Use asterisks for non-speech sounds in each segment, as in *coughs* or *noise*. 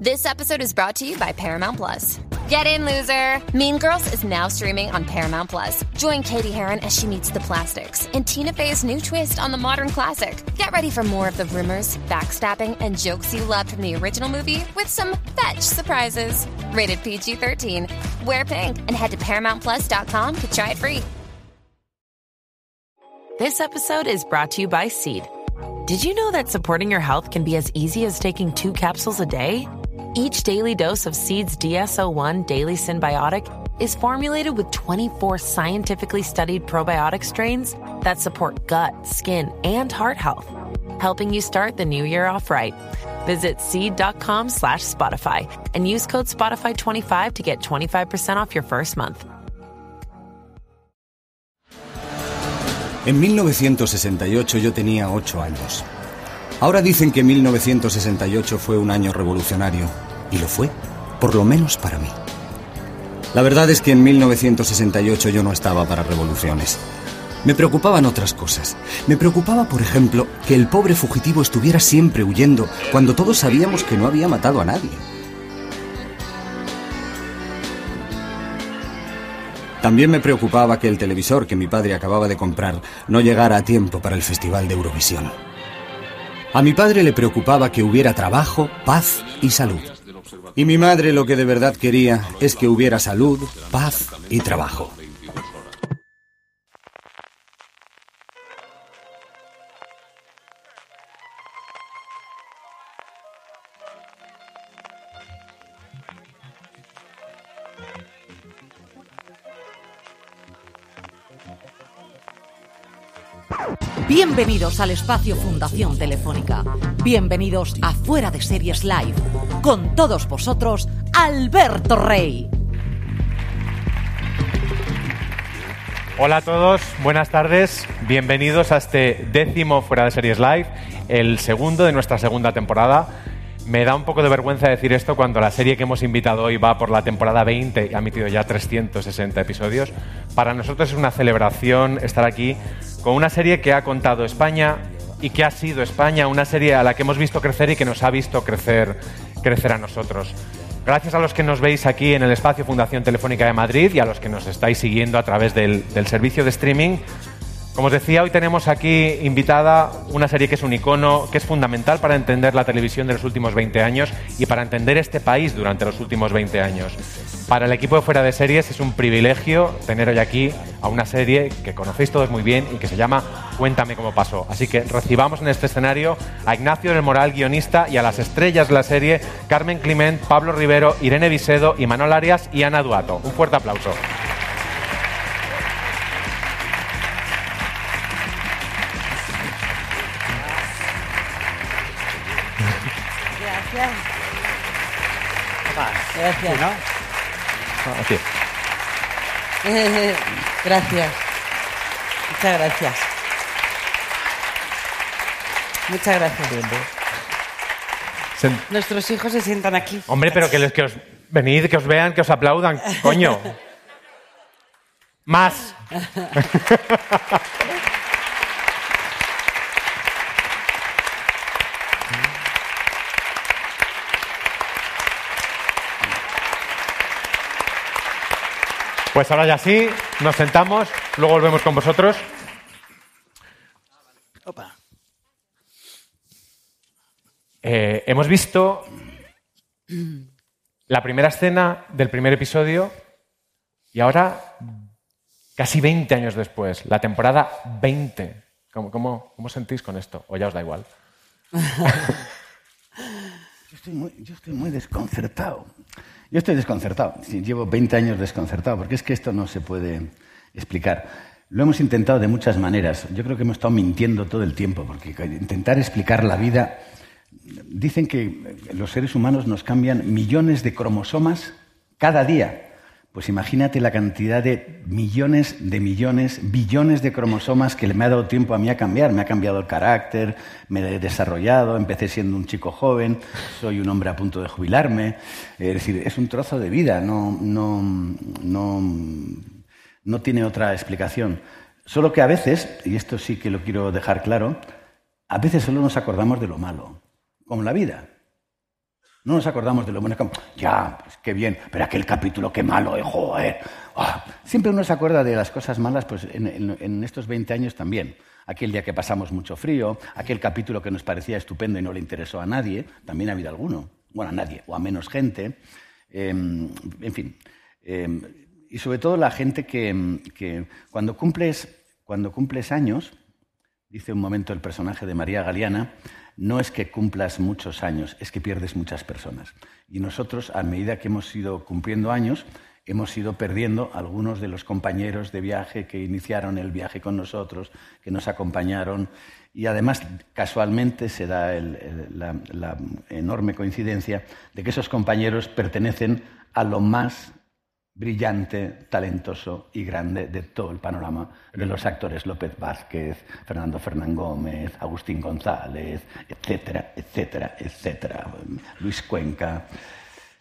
This episode is brought to you by Paramount Plus. Get in, loser! Mean Girls is now streaming on Paramount Plus. Join Katie Heron as she meets the plastics in Tina Fey's new twist on the modern classic. Get ready for more of the rumors, backstabbing, and jokes you loved from the original movie with some fetch surprises. Rated PG 13. Wear pink and head to ParamountPlus.com to try it free. This episode is brought to you by Seed. Did you know that supporting your health can be as easy as taking two capsules a day? Each daily dose of Seed's DSO1 Daily Symbiotic is formulated with 24 scientifically studied probiotic strains that support gut, skin, and heart health, helping you start the new year off right. Visit seed.com slash Spotify and use code Spotify25 to get 25% off your first month. En 1968 yo tenía 8 años. Ahora dicen que 1968 fue un año revolucionario, y lo fue, por lo menos para mí. La verdad es que en 1968 yo no estaba para revoluciones. Me preocupaban otras cosas. Me preocupaba, por ejemplo, que el pobre fugitivo estuviera siempre huyendo cuando todos sabíamos que no había matado a nadie. También me preocupaba que el televisor que mi padre acababa de comprar no llegara a tiempo para el Festival de Eurovisión. A mi padre le preocupaba que hubiera trabajo, paz y salud. Y mi madre lo que de verdad quería es que hubiera salud, paz y trabajo. Bienvenidos al espacio Fundación Telefónica. Bienvenidos a Fuera de Series Live. Con todos vosotros, Alberto Rey. Hola a todos, buenas tardes. Bienvenidos a este décimo Fuera de Series Live, el segundo de nuestra segunda temporada. Me da un poco de vergüenza decir esto cuando la serie que hemos invitado hoy va por la temporada 20 y ha emitido ya 360 episodios. Para nosotros es una celebración estar aquí con una serie que ha contado España y que ha sido España, una serie a la que hemos visto crecer y que nos ha visto crecer, crecer a nosotros. Gracias a los que nos veis aquí en el espacio Fundación Telefónica de Madrid y a los que nos estáis siguiendo a través del, del servicio de streaming. Como os decía, hoy tenemos aquí invitada una serie que es un icono, que es fundamental para entender la televisión de los últimos 20 años y para entender este país durante los últimos 20 años. Para el equipo de Fuera de Series es un privilegio tener hoy aquí a una serie que conocéis todos muy bien y que se llama Cuéntame cómo pasó. Así que recibamos en este escenario a Ignacio del Moral, guionista, y a las estrellas de la serie, Carmen Clement, Pablo Rivero, Irene Visedo, Manuel Arias y Ana Duato. Un fuerte aplauso. Gracias. ¿no? Aquí. *laughs* gracias. Muchas gracias. Muchas gracias. Sen- Nuestros hijos se sientan aquí. Hombre, pero que, les- que os venid, que os vean, que os aplaudan, coño. *laughs* Más. *laughs* Pues ahora ya sí, nos sentamos, luego volvemos con vosotros. Opa. Eh, hemos visto la primera escena del primer episodio y ahora, casi 20 años después, la temporada 20. ¿Cómo, cómo, cómo sentís con esto? ¿O ya os da igual? *laughs* Yo estoy muy, yo estoy muy desconcertado. Yo estoy desconcertado. Llevo 20 años desconcertado, porque es que esto no se puede explicar. Lo hemos intentado de muchas maneras. Yo creo que hemos estado mintiendo todo el tiempo, porque intentar explicar la vida... Dicen que los seres humanos nos cambian millones de cromosomas cada día. Pues imagínate la cantidad de millones de millones, billones de cromosomas que me ha dado tiempo a mí a cambiar. Me ha cambiado el carácter, me he desarrollado, empecé siendo un chico joven, soy un hombre a punto de jubilarme. Es decir, es un trozo de vida, no, no, no, no tiene otra explicación. Solo que a veces, y esto sí que lo quiero dejar claro, a veces solo nos acordamos de lo malo, como la vida. No nos acordamos de lo bueno que... Ya, pues qué bien, pero aquel capítulo, qué malo, eh, joder. Ah, Siempre uno se acuerda de las cosas malas, pues en, estos 20 años también. Aquel día que pasamos mucho frío, aquel capítulo que nos parecía estupendo y no le interesó a nadie, también ha habido alguno. Bueno, a nadie, o a menos gente. Eh, en fin. Eh, y sobre todo la gente que, que cuando, cumples, cuando cumples años, dice un momento el personaje de María Galeana, no es que cumplas muchos años, es que pierdes muchas personas. Y nosotros, a medida que hemos ido cumpliendo años, hemos ido perdiendo algunos de los compañeros de viaje que iniciaron el viaje con nosotros, que nos acompañaron. Y además, casualmente, se da el- la, la enorme coincidencia de que esos compañeros pertenecen a lo más brillante, talentoso y grande de todo el panorama de los actores López Vázquez, Fernando Fernán Gómez, Agustín González, etcétera, etcétera, etcétera, Luis Cuenca,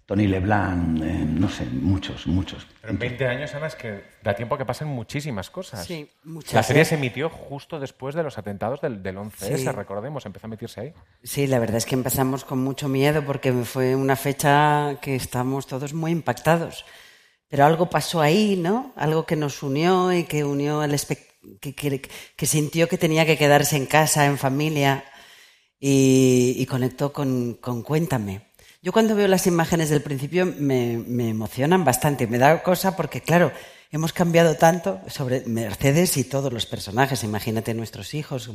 Tony Leblanc, eh, no sé, muchos, muchos. Pero en 20 años, Ana, es que da tiempo a que pasen muchísimas cosas. Sí, muchas. La serie se emitió justo después de los atentados del, del 11S, Sí. recordemos, empezó a emitirse ahí. Sí, la verdad es que empezamos con mucho miedo porque fue una fecha que estamos todos muy impactados. Pero algo pasó ahí, ¿no? Algo que nos unió y que unió al que, que- sintió que tenía que quedarse en casa, en familia y, y conectó con, con Cuéntame. Yo cuando veo las imágenes del principio me, emocionan bastante, me da cosa porque, claro, hemos cambiado tanto sobre Mercedes y todos los personajes, imagínate nuestros hijos,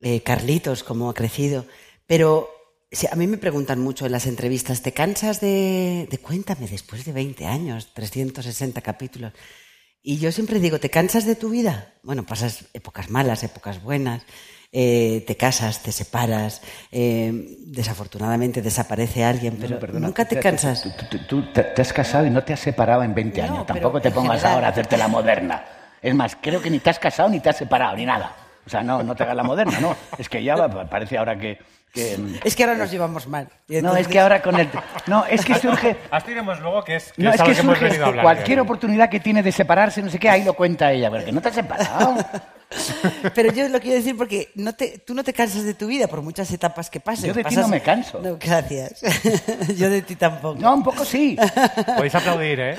eh, Carlitos, cómo ha crecido. Pero sí, a mí me preguntan mucho en las entrevistas, ¿te cansas de, de Cuéntame después de 20 años, 360 capítulos? Y yo siempre digo, ¿te cansas de tu vida? Bueno, pasas épocas malas, épocas buenas, eh, te casas, te separas, eh, desafortunadamente desaparece alguien, pero No, perdona, nunca te cansas. Tú, tú- tú te, has casado y no te has separado en 20 No, años. Tampoco te pongas general. ahora a hacerte la moderna. Es más, creo que ni te has casado ni te has separado, ni nada. O sea, no, no te hagas la moderna, no. Es que ya parece ahora que... que- Es que ahora nos llevamos mal. Y no, es que ahora con el... No, es que surge... *laughs* Hasta iremos luego, que es, que No, es que que hemos surge venido a hablar. cualquier oportunidad que tiene de separarse, no sé qué, ahí lo cuenta ella. Pero que no te has separado. *laughs* Pero yo lo quiero decir porque no te, tú no te cansas de tu vida por muchas etapas que pasen. Yo de ti no me canso. No, gracias. *laughs* yo de ti tampoco. No, un poco sí. Podéis aplaudir, ¿eh?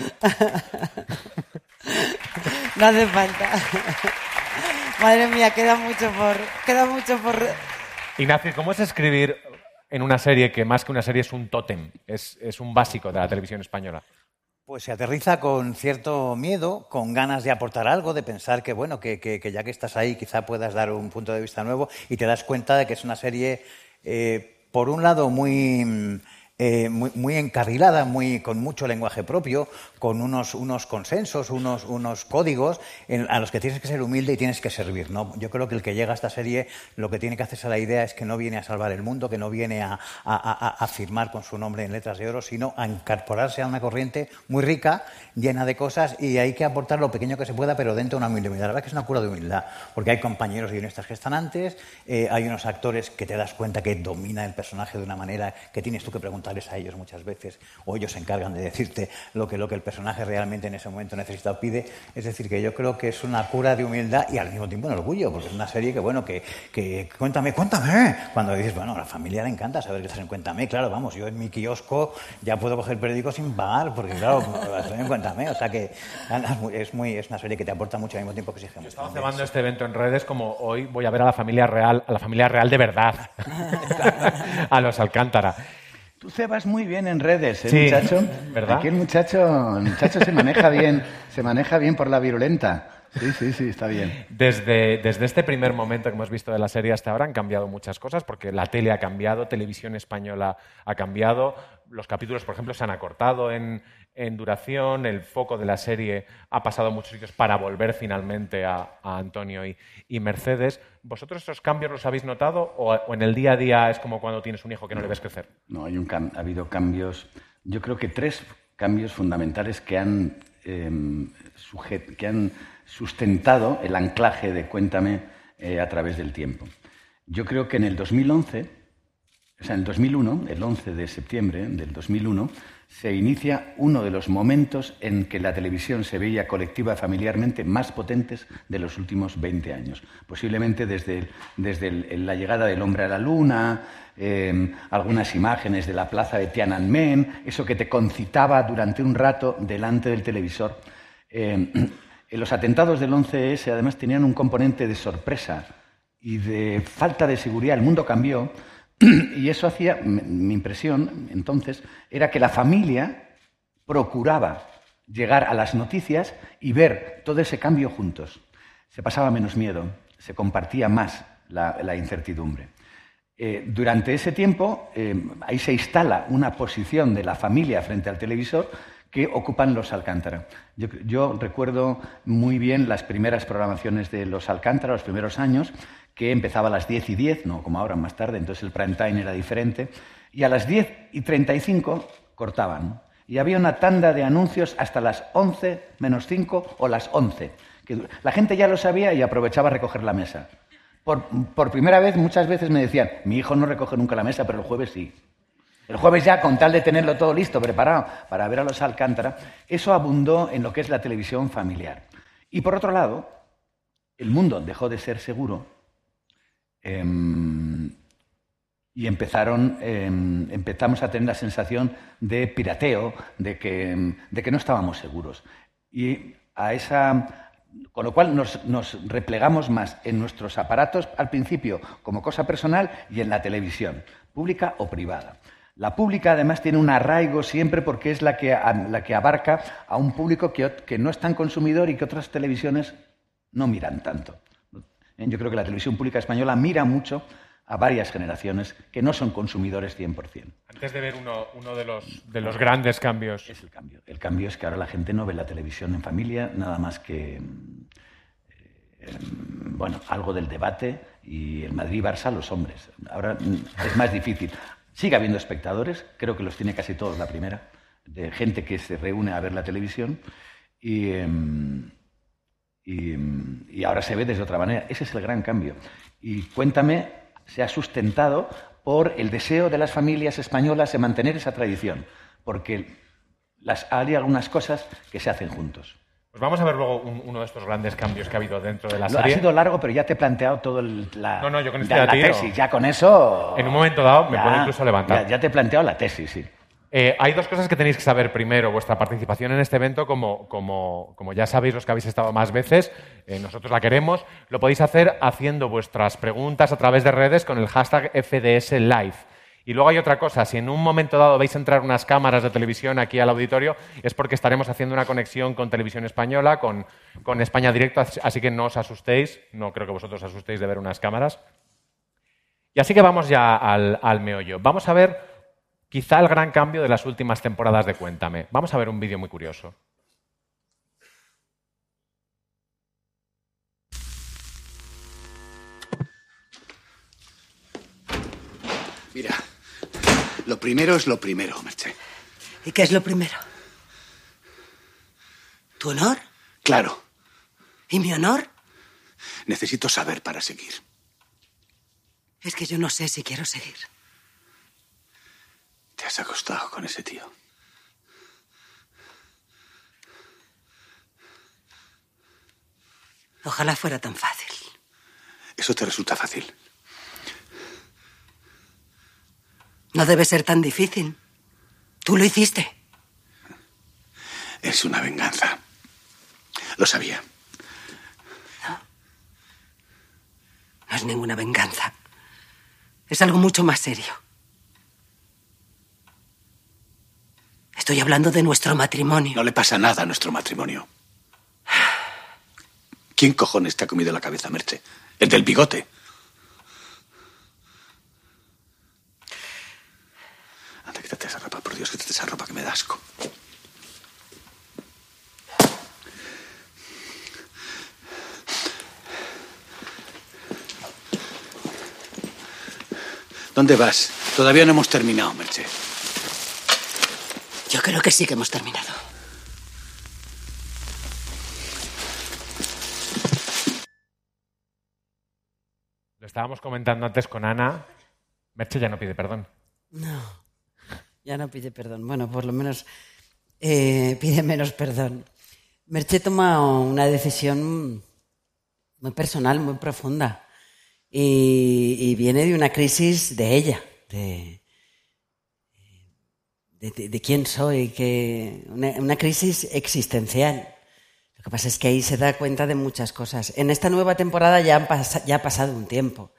No hace falta. Madre mía, queda mucho por... Queda mucho por... Ignacio, ¿cómo es escribir en una serie que más que una serie es un tótem? Es, un básico de la televisión española. Pues se aterriza con cierto miedo, con ganas de aportar algo, de pensar que bueno, que, ya que estás ahí quizá puedas dar un punto de vista nuevo y te das cuenta de que es una serie, eh, por un lado, muy, eh, muy, muy encarrilada, muy, con mucho lenguaje propio, con unos, unos consensos, unos, unos códigos en- a los que tienes que ser humilde y tienes que servir. ¿no? Yo creo que el que llega a esta serie lo que tiene que hacerse a la idea es que no viene a salvar el mundo, que no viene a, a- a- a firmar con su nombre en letras de oro, sino a incorporarse a una corriente muy rica, llena de cosas, y hay que aportar lo pequeño que se pueda, pero dentro de una humildad. La verdad que es una cura de humildad, porque hay compañeros guionistas que están antes, eh, hay unos actores que te das cuenta que domina el personaje de una manera que tienes tú que preguntarles a ellos muchas veces, o ellos se encargan de decirte lo que, lo que el personaje realmente en ese momento necesita o pide. Es decir, que yo creo que es una cura de humildad y al mismo tiempo un orgullo, porque es una serie que, bueno, que, que cuéntame, cuéntame. Cuando dices, bueno, a la familia le encanta saber que estás en Cuéntame. Claro, vamos, yo en mi kiosco ya puedo coger periódico sin pagar, porque claro, *laughs* estoy en Cuéntame. O sea que es, muy, es una serie que te aporta mucho al mismo tiempo que exige mucho. Estamos cebando este evento en redes como hoy voy a ver a la familia real, a la familia real de verdad, *laughs* a los Alcántara. Tú cebas muy bien en redes, ¿eh, Sí, muchacho? *laughs* ¿verdad? Aquí el muchacho, el muchacho se maneja bien, se maneja bien por la virulenta. Sí, sí, sí, está bien. Desde, desde este primer momento que hemos visto de la serie hasta ahora han cambiado muchas cosas, porque la tele ha cambiado, televisión española ha cambiado, los capítulos, por ejemplo, se han acortado en, en duración, el foco de la serie ha pasado a muchos sitios para volver finalmente a, a Antonio y, y Mercedes. ¿Vosotros esos cambios los habéis notado o, o en el día a día es como cuando tienes un hijo que no le ves crecer? No, hay un ha habido cambios, yo creo que tres cambios fundamentales que han, eh, sujet- que han sustentado el anclaje de Cuéntame eh, a través del tiempo. Yo creo que en el 2011 O sea, en el 2001, el 11 de septiembre del 2001, se inicia uno de los momentos en que la televisión se veía colectiva familiarmente más potentes de los últimos 20 años. Posiblemente desde, desde la llegada del hombre a la luna, em, algunas imágenes de la plaza de Tiananmen, eso que te concitaba durante un rato delante del televisor. Em, los atentados del 11S además tenían un componente de sorpresa y de falta de seguridad. El mundo cambió y eso hacía, mi impresión entonces, era que la familia procuraba llegar a las noticias y ver todo ese cambio juntos. Se pasaba menos miedo, se compartía más la, incertidumbre. Eh, durante ese tiempo, eh, ahí se instala una posición de la familia frente al televisor que ocupan los Alcántara. Yo, recuerdo muy bien las primeras programaciones de los Alcántara, los primeros años, que empezaba a las 10 y 10, no como ahora más tarde, entonces el prime time era diferente, y a las 10 y 35 cortaban. Y había una tanda de anuncios hasta las 11 menos 5 o las 11. Que la gente ya lo sabía y aprovechaba a recoger la mesa. Por primera vez, muchas veces me decían, mi hijo no recoge nunca la mesa, pero el jueves sí. El jueves ya, con tal de tenerlo todo listo, preparado para ver a los Alcántara, eso abundó en lo que es la televisión familiar. Y por otro lado, el mundo dejó de ser seguro em, y empezaron, em, empezamos a tener la sensación de pirateo, de que, de que no estábamos seguros. Y a esa, con lo cual nos, nos, replegamos más en nuestros aparatos al principio como cosa personal y en la televisión, pública o privada. La pública además tiene un arraigo siempre porque es la que, la que abarca a un público que, que, no es tan consumidor y que otras televisiones no miran tanto. Yo creo que la televisión pública española mira mucho a varias generaciones que no son consumidores 100%. Antes de ver uno, uno de, los, de los grandes cambios. Es el cambio. El cambio es que ahora la gente no ve la televisión en familia, nada más que, eh, bueno, algo del debate y el Madrid-Barça los hombres. Ahora es más difícil. Sigue habiendo espectadores, creo que los tiene casi todos la primera, de gente que se reúne a ver la televisión y, em, y, ahora se ve desde otra manera. Ese es el gran cambio. Y cuéntame, se ha sustentado por el deseo de las familias españolas de mantener esa tradición, porque las, hay algunas cosas que se hacen juntos. Pues vamos a ver luego uno de estos grandes cambios que ha habido dentro de la serie. Ha sido largo, pero ya te he planteado todo el, la, no, no, yo con este la, tesis. Ya con eso... En un momento dado me puedo incluso levantar. Ya, te he planteado la tesis, sí. Eh, hay dos cosas que tenéis que saber primero. Vuestra participación en este evento, como, como, como ya sabéis los que habéis estado más veces, eh, nosotros la queremos, lo podéis hacer haciendo vuestras preguntas a través de redes con el hashtag FDS Live. Y luego hay otra cosa, si en un momento dado veis entrar unas cámaras de televisión aquí al auditorio, es porque estaremos haciendo una conexión con Televisión Española, con, España Directo, así que no os asustéis, no creo que vosotros os asustéis de ver unas cámaras. Y así que vamos ya al, al meollo. Vamos a ver quizá el gran cambio de las últimas temporadas de Cuéntame. Vamos a ver un vídeo muy curioso. Mira, lo primero es lo primero, Merche. ¿Y qué es lo primero? ¿Tu honor? Claro. ¿Y mi honor? Necesito saber para seguir. Es que yo no sé si quiero seguir. Te has acostado con ese tío. Ojalá fuera tan fácil. Eso te resulta fácil. No debe ser tan difícil. Tú lo hiciste. Es una venganza. Lo sabía. No. No es ninguna venganza. Es algo mucho más serio. Estoy hablando de nuestro matrimonio. No le pasa nada a nuestro matrimonio. ¿Quién cojones te ha comido la cabeza, Merche? El del bigote. Quítate esa ropa, por Dios, quítate esa ropa que me da asco. ¿Dónde vas? Todavía no hemos terminado, Merche. Yo creo que sí que hemos terminado. Lo estábamos comentando antes con Ana Merche ya no pide perdón. No, ya no pide perdón. Bueno, por lo menos eh, pide menos perdón. Merche toma una decisión muy personal, muy profunda. Y, y viene de una crisis de ella, de, de, quién soy, que una, crisis existencial. Lo que pasa es que ahí se da cuenta de muchas cosas. En esta nueva temporada ya, ya ha pasado un tiempo.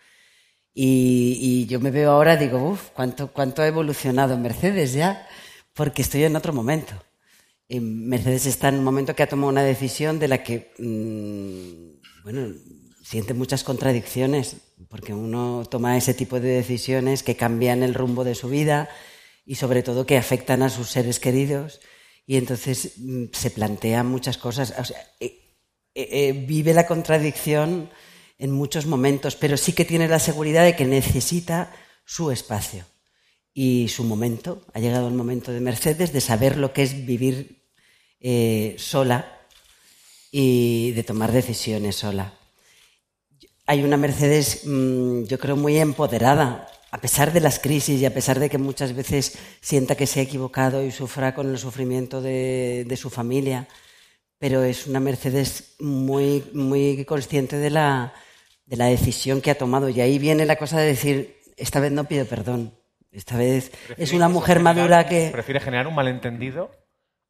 Y, y yo me veo ahora, digo, uff, ¿cuánto, ¿cuánto ha evolucionado Mercedes ya? Porque estoy en otro momento. Y Mercedes está en un momento que ha tomado una decisión de la que, mm, bueno, siente muchas contradicciones, porque uno toma ese tipo de decisiones que cambian el rumbo de su vida y sobre todo que afectan a sus seres queridos. Y entonces mm, se plantean muchas cosas. Eh, eh, eh, vive la contradicción en muchos momentos, pero sí que tiene la seguridad de que necesita su espacio y su momento. Ha llegado el momento de Mercedes de saber lo que es vivir sola y de tomar decisiones sola. Hay una Mercedes, mm, yo creo, muy empoderada, a pesar de las crisis y a pesar de que muchas veces sienta que se ha equivocado y sufra con el sufrimiento de, de su familia, pero es una Mercedes muy, muy consciente de la, de la decisión que ha tomado. Y ahí viene la cosa de decir, esta vez no pido perdón, esta vez es una mujer Generar- madura que... Prefiere generar un malentendido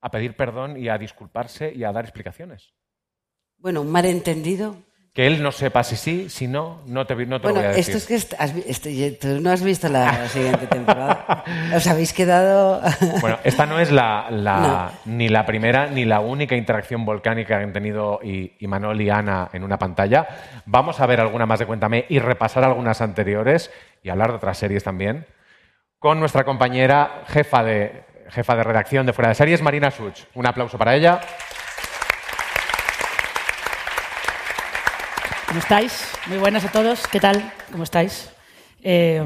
a pedir perdón y a disculparse y a dar explicaciones. Bueno, un malentendido. Que él no sepa si sí, si no, no te, no te Bueno, lo voy a decir. esto es que has esto- tú no has visto la *laughs* siguiente temporada. Os habéis quedado... *laughs* Bueno, esta no es la, la- ni la primera ni la única interacción volcánica que han tenido y, y Manol y Ana en una pantalla. Vamos a ver alguna más de Cuéntame y repasar algunas anteriores y hablar de otras series también con nuestra compañera jefa de, jefa de redacción de Fuera de Series, Marina Such. Un aplauso para ella. ¿Cómo estáis? Muy buenas a todos. ¿Qué tal? ¿Cómo estáis? Eh,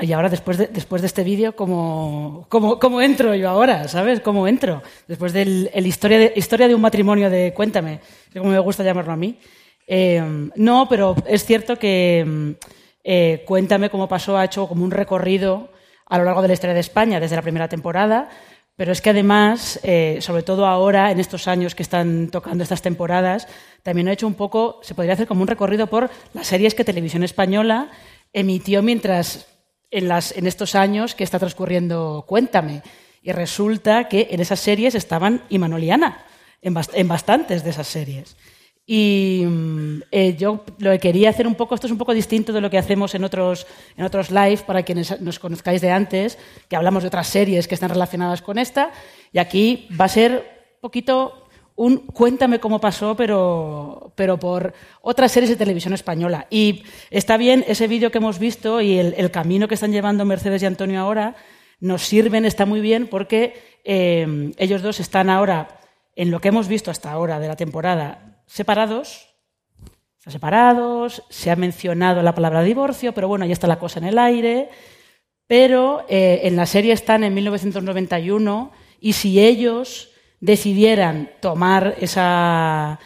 y ahora, después de, después de este vídeo, ¿cómo, cómo, cómo entro yo ahora? ¿Sabes? ¿Cómo entro? Después del el historia, de, historia de un matrimonio de Cuéntame, que como me gusta llamarlo a mí. Eh, no, pero es cierto que eh, Cuéntame cómo pasó ha hecho como un recorrido a lo largo de la historia de España desde la primera temporada, pero es que además, eh, sobre todo ahora, en estos años que están tocando estas temporadas, también ha hecho un poco, se podría hacer como un recorrido por las series que Televisión Española emitió mientras, en, las, en estos años que está transcurriendo Cuéntame. Y resulta que en esas series estaban Imanol y Ana, en, bast- en bastantes de esas series. Y mm, eh, yo lo que quería hacer un poco, esto es un poco distinto de lo que hacemos en otros, en otros live, para quienes nos conozcáis de antes, que hablamos de otras series que están relacionadas con esta, y aquí va a ser un poquito un cuéntame cómo pasó, pero, pero por otras series de televisión española. Y está bien ese vídeo que hemos visto y el, camino que están llevando Mercedes y Antonio ahora, nos sirven, está muy bien, porque eh, ellos dos están ahora, en lo que hemos visto hasta ahora de la temporada, separados, están separados, se ha mencionado la palabra divorcio, pero bueno, ya está la cosa en el aire. Pero eh, en la serie están en 1991 y si ellos decidieran tomar esa,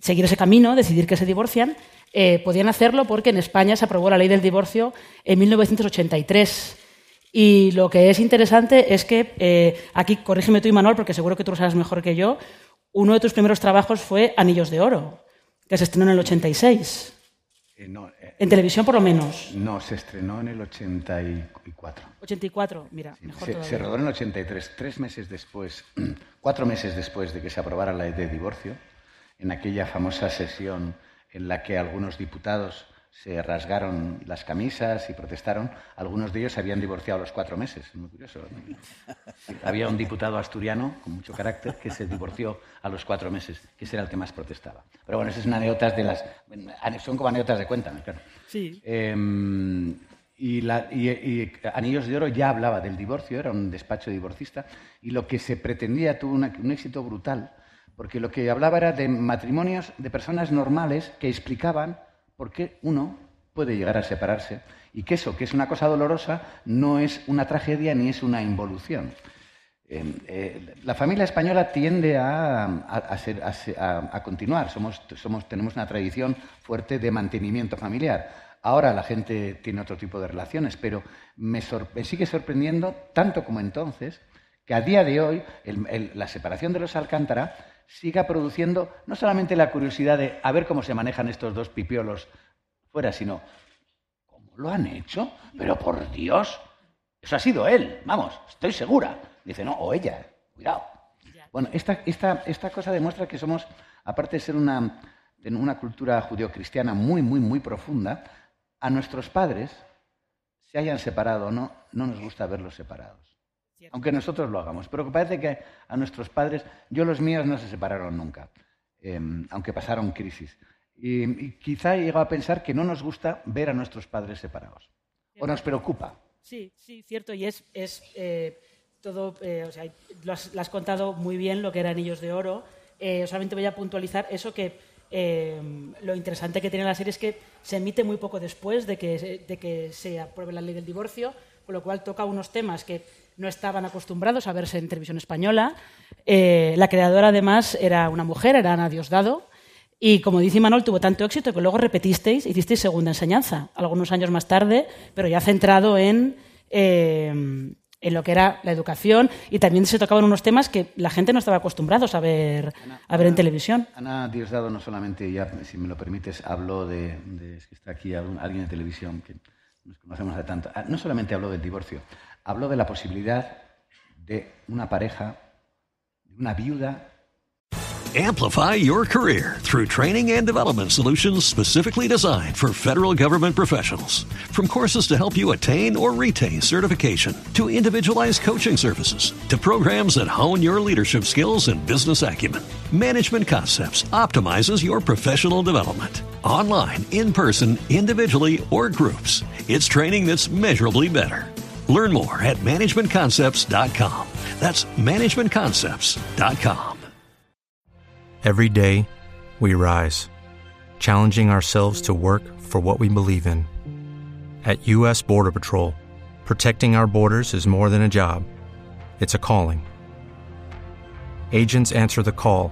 seguir ese camino, decidir que se divorcian, eh, podían hacerlo porque en España se aprobó la ley del divorcio en 1983. Y lo que es interesante es que, eh, aquí corrígeme tú, Manuel, porque seguro que tú lo sabes mejor que yo, uno de tus primeros trabajos fue Anillos de Oro, que se estrenó en el 86. Eh, no, eh, En televisión, por lo menos. no, se estrenó en el 84. 84, mira, mejor Se, todavía. se rodó en el 83, tres meses después, *clears throat* cuatro meses después de que se aprobara la ley de divorcio, en aquella famosa sesión en la que algunos diputados se rasgaron las camisas y protestaron, algunos de ellos se habían divorciado a los cuatro meses. Es muy curioso. Había un diputado asturiano con mucho carácter que se divorció a los cuatro meses, que ese era el que más protestaba. Pero bueno, esas son anécdotas de las. Son como anécdotas de cuéntame, claro. Sí. Eh, y, la- y- y Anillos de Oro ya hablaba del divorcio, era un despacho divorcista, y lo que se pretendía tuvo una- un éxito brutal, porque lo que hablaba era de matrimonios de personas normales que explicaban por qué uno puede llegar a separarse y que eso, que es una cosa dolorosa, no es una tragedia ni es una involución. Eh, eh, la familia española tiende a, a- continuar. Somos, somos- tenemos una tradición fuerte de mantenimiento familiar. Ahora la gente tiene otro tipo de relaciones, pero me, sigue sorprendiendo, tanto como entonces, que a día de hoy la separación de los Alcántara siga produciendo no solamente la curiosidad de a ver cómo se manejan estos dos pipiolos fuera, sino ¿cómo lo han hecho? Pero por Dios, eso ha sido él, vamos, estoy segura. Dice, no, o ella, cuidado. Bueno, esta, esta cosa demuestra que somos, aparte de ser una, una cultura judeocristiana muy, muy, muy profunda, a nuestros padres, se hayan separado o no, no nos gusta verlos separados aunque nosotros lo hagamos. Pero parece que a nuestros padres, yo los míos no se separaron nunca, em, aunque pasaron crisis. Y, quizá he llegado a pensar que no nos gusta ver a nuestros padres separados. O nos preocupa. Sí, sí, cierto. Y es, eh, todo, eh, o sea, lo has, contado muy bien lo que eran Anillos de Oro. Eh, solamente voy a puntualizar eso que em, lo interesante que tiene la serie es que se emite muy poco después de que, de que se apruebe la ley del divorcio, con lo cual toca unos temas que no estaban acostumbrados a verse en televisión española. Eh, la creadora, además, era una mujer, era Ana Diosdado. Y como dice Manuel, tuvo tanto éxito que luego repetisteis, hicisteis segunda enseñanza, algunos años más tarde, pero ya centrado en, eh, en lo que era la educación y también se tocaban unos temas que la gente no estaba acostumbrada a ver, a ver en televisión. Ana Diosdado no solamente, ya, si me lo permites, habló de, que está aquí alguien de televisión que nos conocemos de tanto, ah, no solamente habló del divorcio, habló de la posibilidad de una pareja, de una viuda. Amplify your career through training and development solutions specifically designed for federal government professionals. From courses to help you attain or retain certification, to individualized coaching services, to programs that hone your leadership skills and business acumen, Management Concepts optimizes your professional development. Online, in person, individually, or groups, it's training that's measurably better. Learn more at managementconcepts.com. That's managementconcepts.com. Every day, we rise, challenging ourselves to work for what we believe in. At U.S. Border Patrol, protecting our borders is more than a job, it's a calling. Agents answer the call,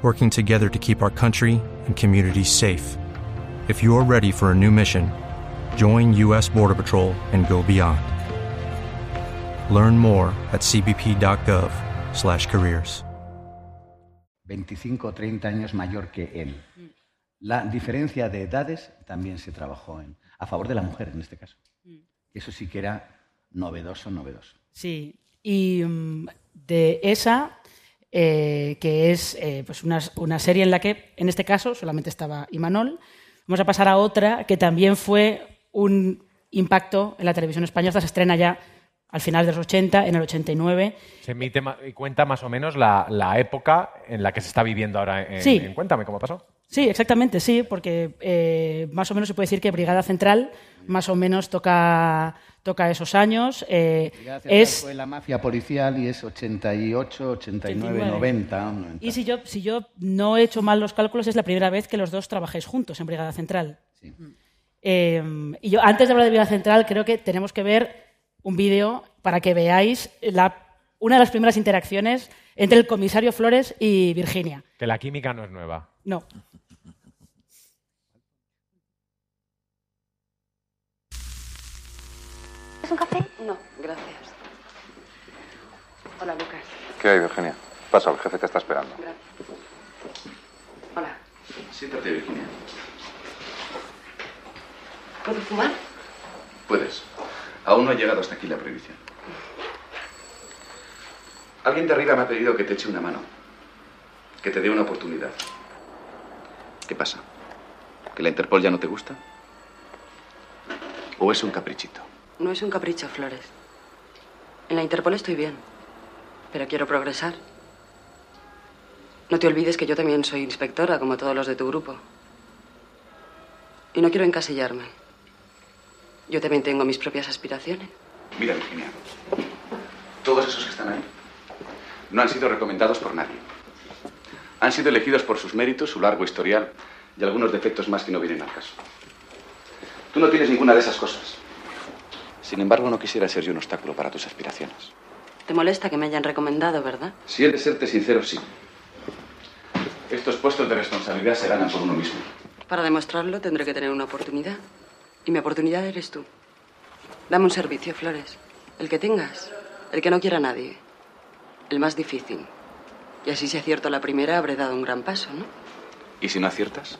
working together to keep our country and communities safe. If you are ready for a new mission, join U.S. Border Patrol and go beyond. Learn more at cbp.gov/careers. 25 o 30 años mayor que él. La diferencia de edades también se trabajó en, a favor de la mujer en este caso. Eso sí que era novedoso, novedoso. Sí, y mm, de esa, eh, que es eh, pues una, una, serie en la que, en este caso, solamente estaba Imanol, vamos a pasar a otra que también fue un impacto en la televisión española, se estrena ya al final de los 80, en el 89. Se emite y cuenta más o menos la, época en la que se está viviendo ahora en, Cuéntame cómo pasó. Sí, exactamente, sí, porque eh, más o menos se puede decir que Brigada Central más o menos toca, toca esos años. Eh, Brigada Central es... fue la mafia policial y es 88, 89, 90, Y si yo, si yo no he hecho mal los cálculos, es la primera vez que los dos trabajáis juntos en Brigada Central. Sí. Eh, y yo, antes de hablar de Brigada Central, creo que tenemos que ver un vídeo para que veáis una de las primeras interacciones entre el comisario Flores y Virginia. Que la química no es nueva. No. ¿Es un café? No, gracias. Hola, Lucas. ¿Qué hay, Virginia? Pasa, el jefe te está esperando. Gracias. Hola. Siéntate, Virginia. ¿Puedo fumar? Puedes. Aún no ha llegado hasta aquí la prohibición. Alguien de arriba me ha pedido que te eche una mano, que te dé una oportunidad. ¿Qué pasa? ¿Que la Interpol ya no te gusta? ¿O es un caprichito? No es un capricho, Flores. En la Interpol estoy bien, pero quiero progresar. No te olvides que yo también soy inspectora, como todos los de tu grupo. Y no quiero encasillarme. Yo también tengo mis propias aspiraciones. Mira, Virginia, todos esos que están ahí no han sido recomendados por nadie. Han sido elegidos por sus méritos, su largo historial y algunos defectos más que no vienen al caso. Tú no tienes ninguna de esas cosas. Sin embargo, no quisiera ser yo un obstáculo para tus aspiraciones. ¿Te molesta que me hayan recomendado, verdad? Si he de serte sincero, sí. Estos puestos de responsabilidad se ganan por uno mismo. Para demostrarlo tendré que tener una oportunidad. Y mi oportunidad eres tú. Dame un servicio, Flores. El que tengas. El que no quiera nadie. El más difícil. Y así si acierto la primera, habré dado un gran paso, ¿no? ¿Y si no aciertas?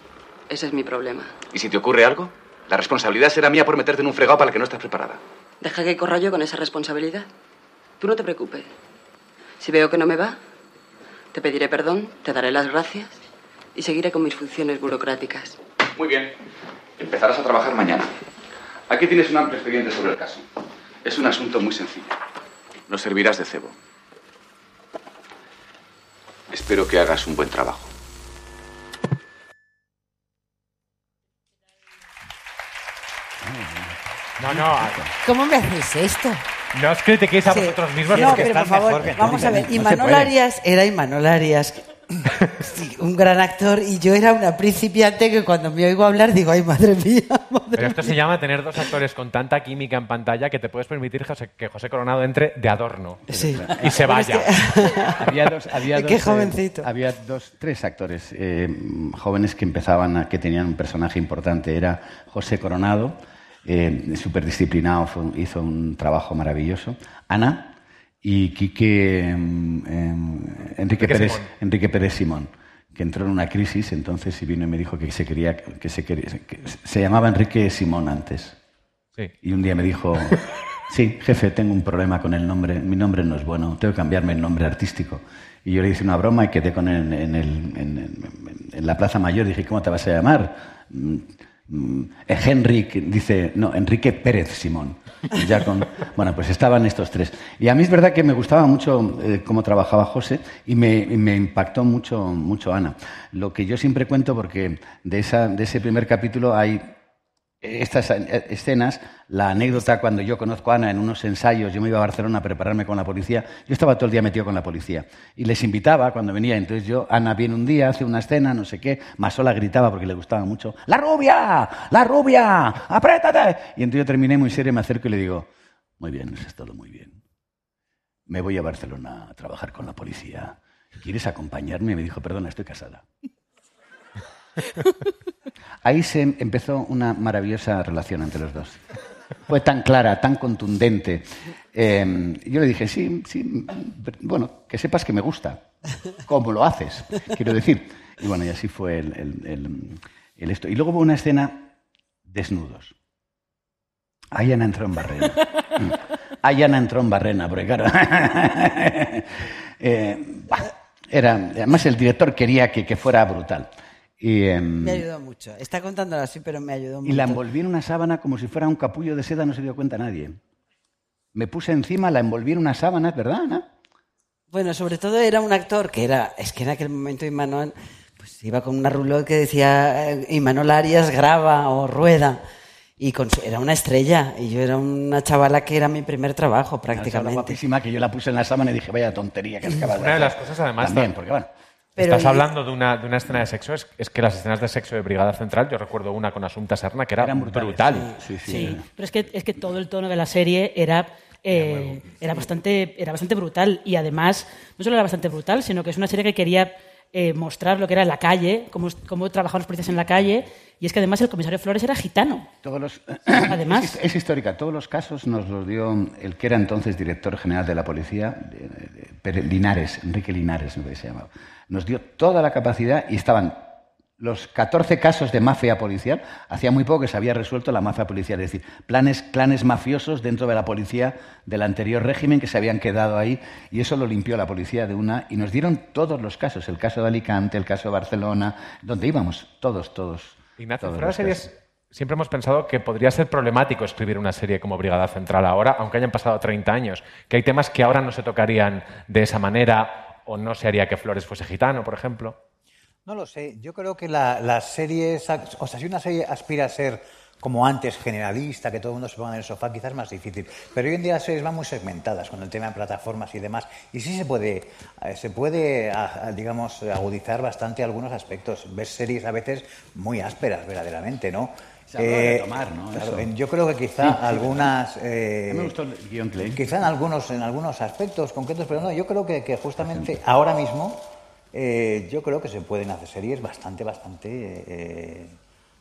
Ese es mi problema. ¿Y si te ocurre algo? La responsabilidad será mía por meterte en un fregado para el que no estás preparada. Deja que corra yo con esa responsabilidad. Tú no te preocupes. Si veo que no me va, te pediré perdón, te daré las gracias y seguiré con mis funciones burocráticas. Muy bien. Empezarás a trabajar mañana. Aquí tienes un amplio expediente sobre el caso. Es un asunto muy sencillo. Nos servirás de cebo. Espero que hagas un buen trabajo. No, no. ¿Cómo me hacéis esto? No os critiquéis a Sí. vosotros mismos. No, porque pero por están favor, mejor que vamos a ver. Imanol. Arias era Imanol Arias. *coughs* Sí, un gran actor y yo era una principiante que cuando me oigo hablar digo, ay, madre mía. *laughs* Pero esto se llama tener dos actores con tanta química en pantalla que te puedes permitir José- que José Coronado entre de adorno Sí. y se es vaya. *laughs* había dos, había Qué dos, eh, jovencito. había dos, tres actores eh, jóvenes que empezaban, a- que tenían un personaje importante. Era José Coronado, eh, súper disciplinado, hizo un trabajo maravilloso. Ana y Quique, em, Enrique, Pérez, Simón. Enrique Pérez Simón, que entró en una crisis, entonces y vino y me dijo que se quería, que se quería, que se llamaba Enrique Simón antes. Sí. Y un día me dijo, *laughs* sí, jefe, tengo un problema con el nombre, mi nombre no es bueno, tengo que cambiarme el nombre artístico. Y yo le hice una broma y quedé con él en, el- en- en- en la Plaza Mayor. Dije, ¿cómo te vas a llamar? Mm, eh, Henrik, dice, no, Enrique Pérez Simón. Ya con, *laughs* bueno, pues estaban estos tres. Y a mí es verdad que me gustaba mucho eh, cómo trabajaba José y me, me impactó mucho, mucho Ana. Lo que yo siempre cuento, porque de, esa, de ese primer capítulo hay estas escenas, la anécdota cuando yo conozco a Ana en unos ensayos, yo me iba a Barcelona a prepararme con la policía, yo estaba todo el día metido con la policía y les invitaba cuando venía, entonces yo, Ana viene un día, hace una escena, no sé qué, Masola gritaba porque le gustaba mucho, ¡La rubia! ¡La rubia! ¡Apriétate! Y entonces yo terminé muy serio, me acerco y le digo, muy bien, eso es todo muy bien. Me voy a Barcelona a trabajar con la policía. ¿Quieres acompañarme? Y me dijo, perdona, estoy casada. *laughs* Ahí se empezó una maravillosa relación entre los dos. Fue tan clara, tan contundente. Eh, yo le dije, sí, sí, bueno, que sepas que me gusta. ¿Cómo lo haces? Quiero decir. Y bueno, y así fue el, el- el- esto. Y luego hubo una escena desnudos. Ahí Ana entró en barrena. Mm. Ahí Ana entró en barrena, porque claro. *laughs* eh, era, además, el director quería que, que fuera brutal. Y, em, Me ayudó mucho. Está contándolo así, pero me ayudó mucho. y la envolví en una sábana como si fuera un capullo de seda, no se dio cuenta nadie. Me puse encima, la envolví en una sábana, ¿verdad, Ana? Bueno, sobre todo era un actor que era, es que en aquel momento Imanol pues iba con una roulotte que decía eh, Imanol Arias graba o rueda y con su- era una estrella y yo era una chavala que era mi primer trabajo Una prácticamente. guapísima que yo la puse en la sábana y dije, vaya tontería que acabas de Una de las hacer". cosas, además, También, porque bueno. Pero Estás y- hablando de una, de una escena de sexo, es, es que las escenas de sexo de Brigada Central, yo recuerdo una con Asunta Serna que era Eran brutales, brutal. Sí, sí. Sí, pero es que, es que todo el tono de la serie era, eh, era, bastante, era bastante brutal y además no solo era bastante brutal, sino que es una serie que quería eh, mostrar lo que era la calle, cómo, cómo trabajaban los policías en la calle y es que además el comisario Flores era gitano. Todos los, *clears throat* Además- es, es histórica. Todos los casos nos los dio el que era entonces director general de la policía, Linares, Enrique Linares, me que se llamaba. Nos dio toda la capacidad y estaban los 14 casos de mafia policial. Hacía muy poco que se había resuelto la mafia policial, es decir, planes, clanes mafiosos dentro de la policía del anterior régimen que se habían quedado ahí y eso lo limpió la policía de una y nos dieron todos los casos, el caso de Alicante, el caso de Barcelona, donde íbamos, todos, todos. Ignacio, todos series, siempre hemos pensado que podría ser problemático escribir una serie como Brigada Central ahora, aunque hayan pasado 30 años, que hay temas que ahora no se tocarían de esa manera o no se haría que Flores fuese gitano, por ejemplo. No lo sé. Yo creo que la- las series, o sea, si una serie aspira a ser como antes generalista, que todo el mundo se ponga en el sofá, quizás más difícil. Pero hoy en día las series van muy segmentadas con el tema de plataformas y demás. Y sí se puede, eh, se puede, digamos, agudizar bastante algunos aspectos. Ves series a veces muy ásperas, verdaderamente, ¿no? Se de retomar, ¿no? claro, yo creo que quizá Sí, sí, algunas... eh, A mí me gustó el guion leí. Quizá en algunos, en algunos aspectos concretos, pero no, yo creo que, que justamente ahora mismo eh, yo creo que se pueden hacer series bastante, bastante eh,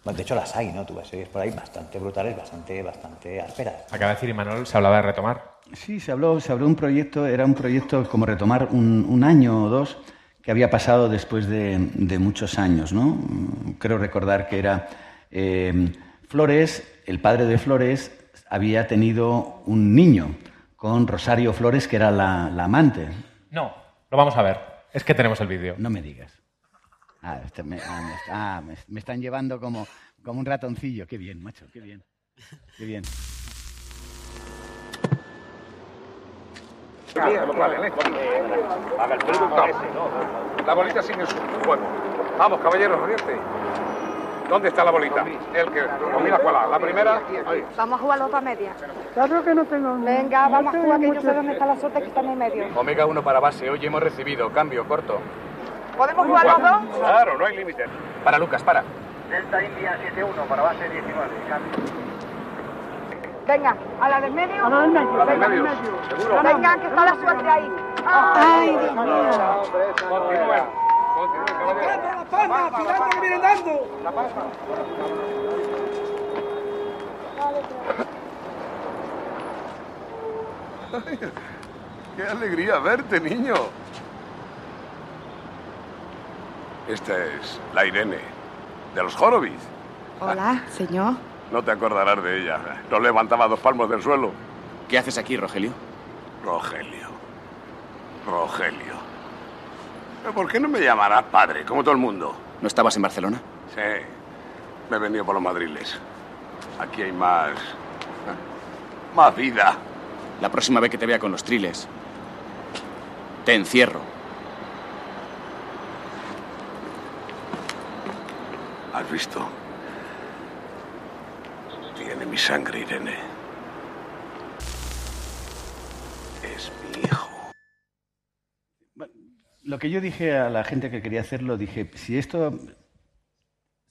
De hecho, las hay, ¿no? Tuve series por ahí bastante brutales, bastante, bastante ásperas. Acaba de decir Imanol, se hablaba de retomar. Sí, se habló, se habló de un proyecto, era un proyecto como retomar un, un año o dos que había pasado después de, de muchos años, ¿no? Creo recordar que era eh, Flores, el padre de Flores, había tenido un niño con Rosario Flores, que era la, la amante. No, lo vamos a ver. Es que tenemos el vídeo. No me digas. Ah, este me, ah, me- ah, me- me están llevando como, como un ratoncillo. Qué bien, macho, qué bien. Qué bien. La bolita sigue su juego. Vamos, caballeros, oriente. ¿Dónde está la bolita? El que. Pues mira cuál es. La primera. Ahí. Vamos a jugar los otra media. Claro que no tengo. Venga, vamos a jugar, que yo sé dónde está la suerte que está en el medio. Omega 1 para base. Hoy hemos recibido. Cambio, corto. ¿Podemos jugar los dos? Claro, no hay límite. Para Lucas, para. Delta India 7-1 para base 19. Venga, a la del medio. A la del medio. A la del Venga, medio. Venga, que está la suerte ahí. Ay, Dios mío. Caballeros. La palma, cuidado que vienen dando. La palma. ¡Qué alegría verte, niño! Esta es la Irene, de los Horowitz. Hola, señor. No te acordarás de ella. No levantaba dos palmos del suelo. ¿Qué haces aquí, Rogelio? Rogelio. Rogelio. ¿Pero ¿Por qué no me llamarás padre, como todo el mundo? ¿No estabas en Barcelona? Sí. Me he venido por los madriles. Aquí hay más... Más vida. La próxima vez que te vea con los triles, te encierro. ¿Has visto? Tiene mi sangre, Irene. Es mi hijo. Lo que yo dije a la gente que quería hacerlo, dije, si esto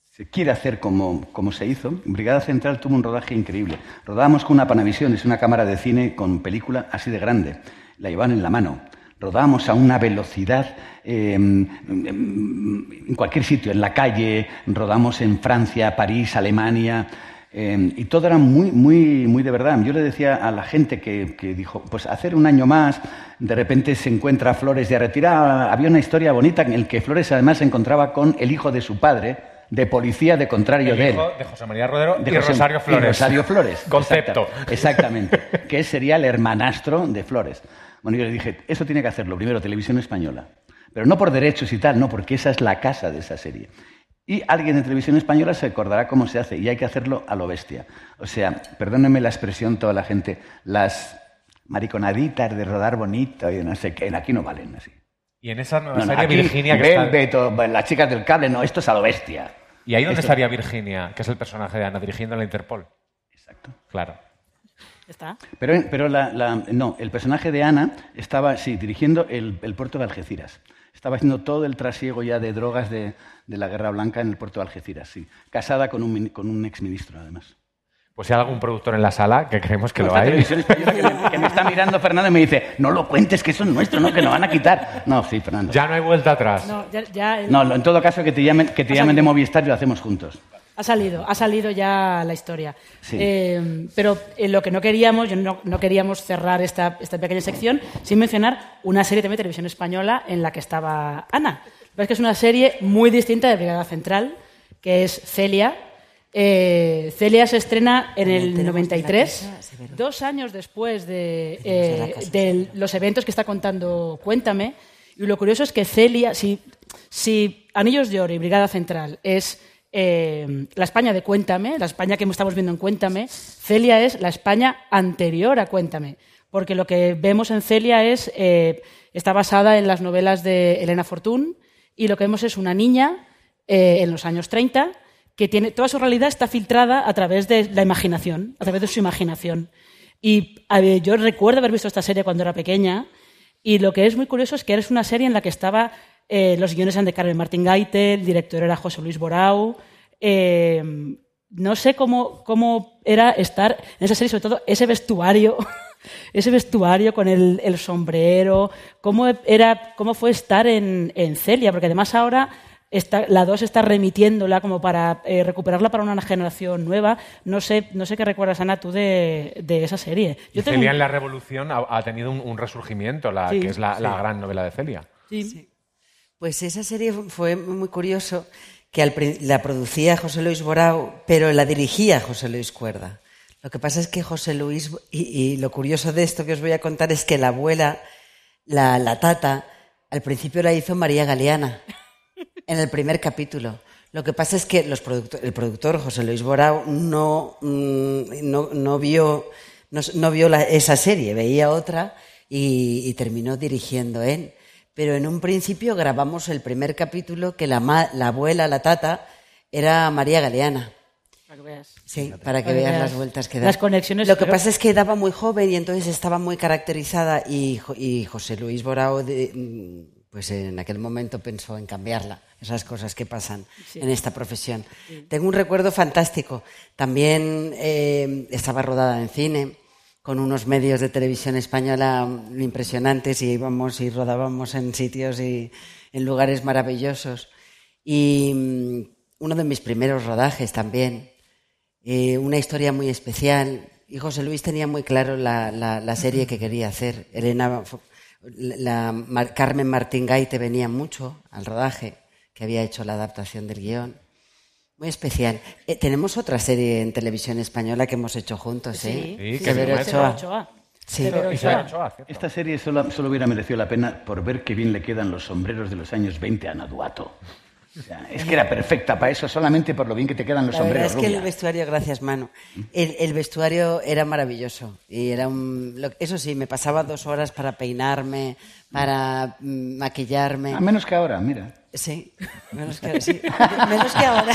se quiere hacer como, como se hizo, Brigada Central tuvo un rodaje increíble. Rodábamos con una Panavision, es una cámara de cine con película así de grande. La llevaban en la mano. Rodábamos a una velocidad eh, en cualquier sitio, en la calle, rodamos en Francia, París, Alemania. Eh, y todo era muy, muy, muy de verdad. Yo le decía a la gente que, que dijo, pues hacer un año más, de repente se encuentra Flores de retirada. Había una historia bonita en la que Flores además se encontraba con el hijo de su padre, de policía de contrario El de él. hijo de José María Rodero De y José- Rosario y Flores. Rosario Flores. *laughs* Concepto. Exacta- exactamente. que sería el hermanastro de Flores. Bueno, yo le dije, eso tiene que hacerlo primero Televisión Española. Pero no por derechos y tal, no, porque esa es la casa de esa serie. Y alguien de Televisión Española se acordará cómo se hace, y hay que hacerlo a lo bestia. O sea, perdónenme la expresión toda la gente, las mariconaditas de rodar bonito y no sé qué, aquí no valen así. Y en esa nueva No, no, serie, aquí, Virginia, que está... O las chicas del cable, no, esto es a lo bestia. ¿Y ahí dónde Esto- estaría Virginia, que es el personaje de Ana dirigiendo la Interpol? Exacto. Claro. ¿Está? Pero, pero la, la- no, el personaje de Ana estaba, sí, dirigiendo el, el puerto de Algeciras. Estaba haciendo todo el trasiego ya de drogas de, de la Guerra Blanca en el puerto de Algeciras, sí. Casada con un, con un exministro, además. Pues si hay algún productor en la sala, que creemos que No, lo hay. Televisión Española que, me, que me está mirando Fernando y me dice, no lo cuentes, que eso es nuestro, no, que nos van a quitar. No, sí, Fernando. Ya no hay vuelta atrás. No, ya, ya, No, en todo caso, que te llamen, que te llamen de. Movistar y lo hacemos juntos. Ha salido, ha salido ya la historia. Sí. Eh, pero eh, lo que no queríamos, yo no, no queríamos cerrar esta, esta pequeña sección sin mencionar una serie también de televisión española en la que estaba Ana. Que es una serie muy distinta de Brigada Central, que es Celia. Eh, Celia se estrena en el Tenemos 93, la casa, es verdad. dos años después de, eh, de los eventos que está contando Cuéntame. Y lo curioso es que Celia, si, si Anillos de Oro y Brigada Central es eh, la España de Cuéntame, la España que estamos viendo en Cuéntame, Celia es la España anterior a Cuéntame. Porque lo que vemos en Celia es, eh, está basada en las novelas de Elena Fortún y lo que vemos es una niña eh, en los años 30 que tiene toda su realidad está filtrada a través de la imaginación, a través de su imaginación. Y yo recuerdo haber visto esta serie cuando era pequeña y lo que es muy curioso es que es una serie en la que estaba, eh, los guiones eran de Carmen Martín Gaite, el director era José Luis Borau. eh, no sé cómo, cómo era estar en esa serie, sobre todo ese vestuario, *laughs* ese vestuario con el, el sombrero, cómo, era, cómo fue estar en, en Celia, porque además ahora está, la 2 está remitiéndola como para eh, recuperarla para una generación nueva. No sé, no sé qué recuerdas, Ana, tú de, de esa serie. Yo Celia en la Revolución ha, ha tenido un, un, resurgimiento, la, Sí, que es la, gran novela de Celia. Sí. Pues esa serie fue muy curioso que al la producía José Luis Borao, pero la dirigía José Luis Cuerda. Lo que pasa es que José Luis, y, lo curioso de esto que os voy a contar es que la abuela, la, tata, al principio la hizo María Galeana, en el primer capítulo. Lo que pasa es que los producto- el productor José Luis Borao no, mm, no, no vio la- esa serie, veía otra y, y terminó dirigiendo él. Pero en un principio grabamos el primer capítulo que la, ma- la abuela, la tata, era María Galeana. Para que veas. Sí, para que Para veas veas las vueltas que da. las conexiones, Lo que pero- pasa es que daba muy joven y entonces estaba muy caracterizada y, Jo- y José Luis Borao, de- mm, pues en aquel momento pensó en cambiarla. Esas cosas que pasan Sí. en esta profesión. Sí. Tengo un recuerdo fantástico. También eh, estaba rodada en cine con unos medios de televisión española impresionantes y íbamos y rodábamos en sitios y en lugares maravillosos. Y mm, uno de mis primeros rodajes también, eh, una historia muy especial. Y José Luis tenía muy claro la, la- serie que quería hacer. Elena, la, Carmen Martín Gaite venía mucho al rodaje, que había hecho la adaptación del guion. Muy especial. Eh, tenemos otra serie en televisión española que hemos hecho juntos, ¿eh? Sí, Severo Severo Ochoa. Ochoa. Sí. Severo Ochoa. Esta serie solo, solo hubiera merecido la pena por ver qué bien le quedan los sombreros de los años 20 a Naduato. O sea, es que era perfecta para eso, solamente por lo bien que te quedan los La verdad sombreros. es que el vestuario, gracias Manu, el, el vestuario era maravilloso. Y era un, lo- eso sí, me pasaba dos horas para peinarme, para mm, maquillarme. A menos que ahora, mira. Sí, menos que, sí, menos que ahora.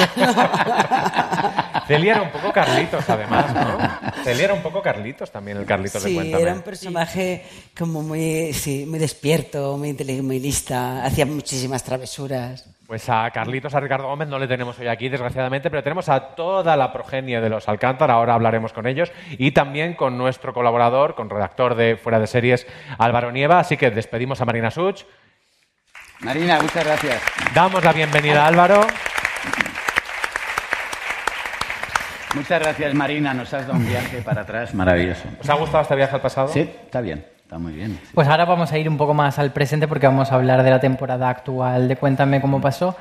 Celia era un poco Carlitos, además, ¿no? Celia era un poco Carlitos también, el Carlitos de Sí, Cuéntame. era un personaje como muy, sí, muy despierto, muy inteligente, muy lista, hacía muchísimas travesuras. Pues a Carlitos, a Ricardo Gómez no le tenemos hoy aquí, desgraciadamente, pero tenemos a toda la progenie de los Alcántara, ahora hablaremos con ellos, y también con nuestro colaborador, con redactor de Fuera de Series, Álvaro Nieva, así que despedimos a Marina Such. Marina, muchas gracias. Damos la bienvenida a Álvaro. Muchas gracias, Marina. Nos has dado un viaje para atrás maravilloso. ¿Os ha gustado este viaje al pasado? Sí, está bien, está muy bien. Pues ahora vamos a ir un poco más al presente porque vamos a hablar de la temporada actual de Cuéntame cómo pasó.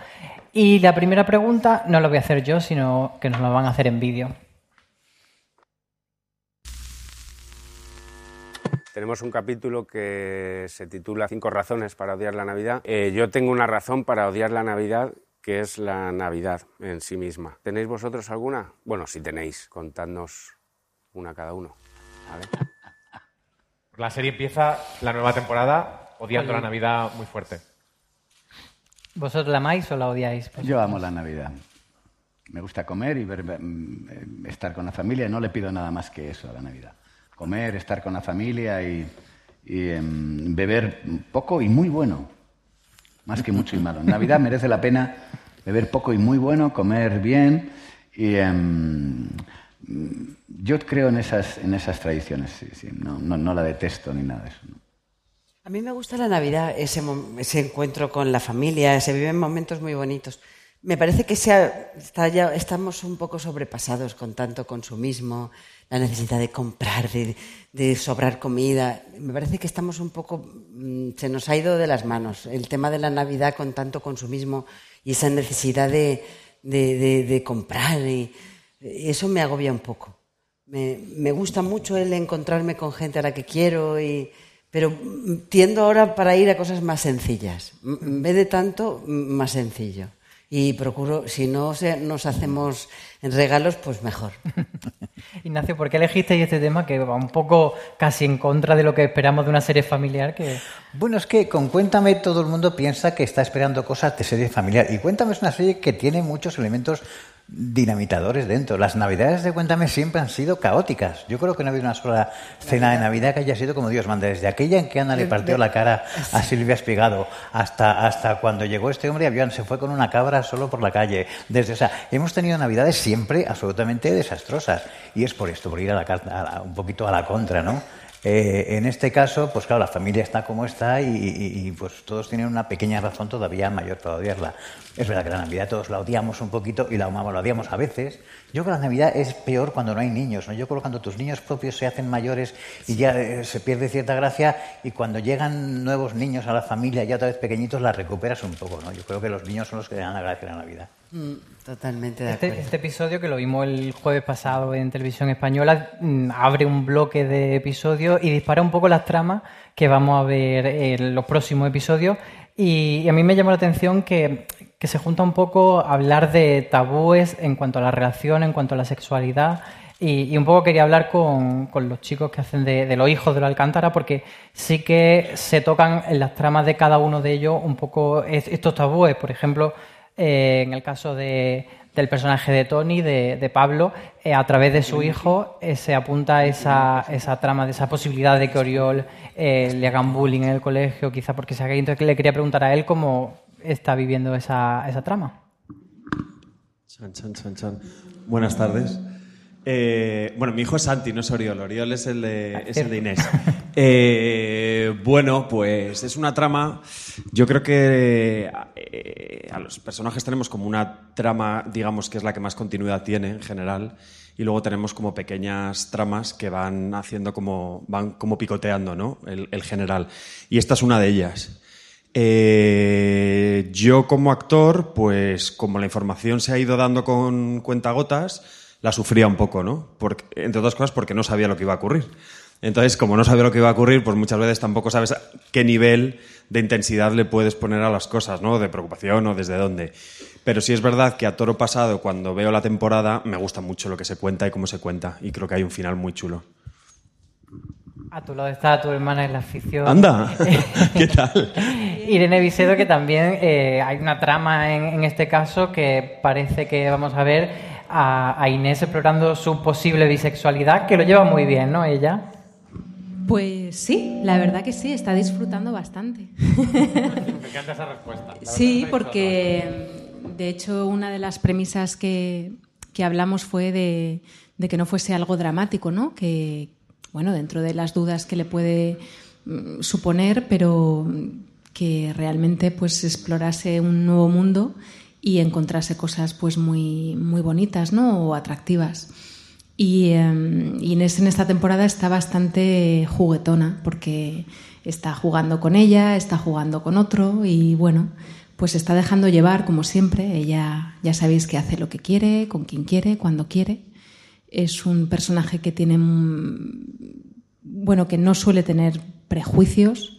Y la primera pregunta no la voy a hacer yo, sino que nos la van a hacer en vídeo. Tenemos un capítulo que se titula Cinco razones para odiar la Navidad. Eh, yo tengo una razón para odiar la Navidad, que es la Navidad en sí misma. ¿Tenéis vosotros alguna? Bueno, si tenéis, contadnos una cada uno. ¿vale? La serie empieza la nueva temporada odiando Oye. la Navidad muy fuerte. ¿Vosotros la amáis o la odiáis? Yo amo la Navidad. Me gusta comer y ver- mm, eh, estar con la familia. No le pido nada más que eso a la Navidad. Comer, estar con la familia y, y, em, beber poco y muy bueno. Más que mucho y malo. En Navidad *laughs* merece la pena beber poco y muy bueno, comer bien. Y em, yo creo en esas, en esas tradiciones. sí, sí. No, no, no la detesto ni nada de eso. ¿no? A mí me gusta la Navidad, ese, ese encuentro con la familia, se viven momentos muy bonitos. Me parece que está ya, estamos un poco sobrepasados con tanto consumismo, la necesidad de comprar, de, sobrar comida. Me parece que estamos un poco, mm, se nos ha ido de las manos el tema de la Navidad con tanto consumismo y esa necesidad de, comprar. Y, eso me agobia un poco. Me, gusta mucho el encontrarme con gente a la que quiero, pero tiendo ahora para ir a cosas más sencillas. En vez de tanto, más sencillo. Y procuro, si no se- nos hacemos regalos, pues mejor. *laughs* Ignacio, ¿por qué elegisteis este tema que va un poco casi en contra de lo que esperamos de una serie familiar? Que... Bueno, es que con Cuéntame todo el mundo piensa que está esperando cosas de serie familiar. Y Cuéntame es una serie que tiene muchos elementos dinamitadores dentro. Las navidades de Cuéntame siempre han sido caóticas. Yo creo que no ha habido una sola cena de Navidad que haya sido como Dios manda. Desde aquella en que Ana le partió la cara a Silvia Espigado hasta, hasta cuando llegó este hombre y avión se fue con una cabra solo por la calle. Desde, o sea, hemos tenido navidades siempre absolutamente desastrosas. Y es por esto, por ir a la, a la- un poquito a la contra, ¿no? Eh, en este caso, pues claro, la familia está como está y, pues todos tienen una pequeña razón todavía mayor para odiarla. Es verdad que la Navidad todos la odiamos un poquito y la amamos, la odiamos a veces. Yo creo que la Navidad es peor cuando no hay niños. ¿no? Yo creo que cuando tus niños propios se hacen mayores y ya eh, se pierde cierta gracia y cuando llegan nuevos niños a la familia ya otra vez pequeñitos la recuperas un poco. ¿no? Yo creo que los niños son los que dan la gracia a la Navidad. Mm, totalmente de este, acuerdo. Este, episodio que lo vimos el jueves pasado en televisión española mm, abre un bloque de episodios y dispara un poco las tramas que vamos a ver en los próximos episodios. Y, a mí me llamó la atención que, que, se junta un poco hablar de tabúes en cuanto a la relación, en cuanto a la sexualidad. Y, un poco quería hablar con, con los chicos que hacen de, de, los hijos de la Alcántara, porque sí que se tocan en las tramas de cada uno de ellos un poco estos tabúes. Por ejemplo, eh, en el caso de, del personaje de Tony, de, Pablo, eh, a través de su hijo eh, se apunta esa, esa trama de esa posibilidad de que Oriol le hagan bullying en el colegio, quizá porque sea gay. Entonces le quería preguntar a él cómo está viviendo esa, esa trama. Chan, chan, chan, chan. Buenas tardes. Eh, bueno, mi hijo es Santi, no es Oriol. Oriol es el de, es el de *laughs* Inés. Eh, bueno, pues es una trama. Yo creo que eh, a los personajes tenemos como una trama, digamos, que es la que más continuidad tiene en general. Y luego tenemos como pequeñas tramas que van haciendo como. van como picoteando, ¿no? El, general. Y esta es una de ellas. yo como actor, pues como la información se ha ido dando con cuentagotas la sufría un poco, ¿no? Porque, entre otras cosas porque no sabía lo que iba a ocurrir. Entonces, como no sabía lo que iba a ocurrir, pues muchas veces tampoco sabes qué nivel de intensidad le puedes poner a las cosas, ¿no? De preocupación o desde dónde. Pero sí es verdad que a toro pasado, cuando veo la temporada, me gusta mucho lo que se cuenta y cómo se cuenta. Y creo que hay un final muy chulo. A tu lado está tu hermana en la afición. ¡Anda! *laughs* ¿Qué tal? Irene Vicedo, que también eh, hay una trama en, en este caso que parece que vamos a ver a, Inés explorando su posible bisexualidad, que lo lleva muy bien, ¿no? Ella. Pues sí, la verdad que sí, está disfrutando bastante. Me encanta esa respuesta. Sí, porque de hecho una de las premisas que, que hablamos fue de, de, que no fuese algo dramático, ¿no? Que, bueno, dentro de las dudas que le puede mm, suponer, pero que realmente pues explorase un nuevo mundo y encontrase cosas pues muy, muy bonitas ¿no? o atractivas. Y em, Inés en esta temporada está bastante juguetona porque está jugando con ella, está jugando con otro y bueno, pues está dejando llevar como siempre. Ella ya sabéis que hace lo que quiere, con quien quiere, cuando quiere. Es un personaje que tiene, bueno, que no suele tener prejuicios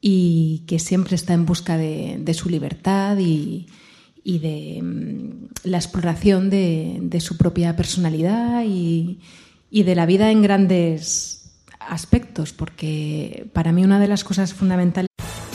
y que siempre está en busca de, de su libertad y, y de mm, la exploración de, de, su propia personalidad y, y de la vida en grandes aspectos, porque para mí una de las cosas fundamentales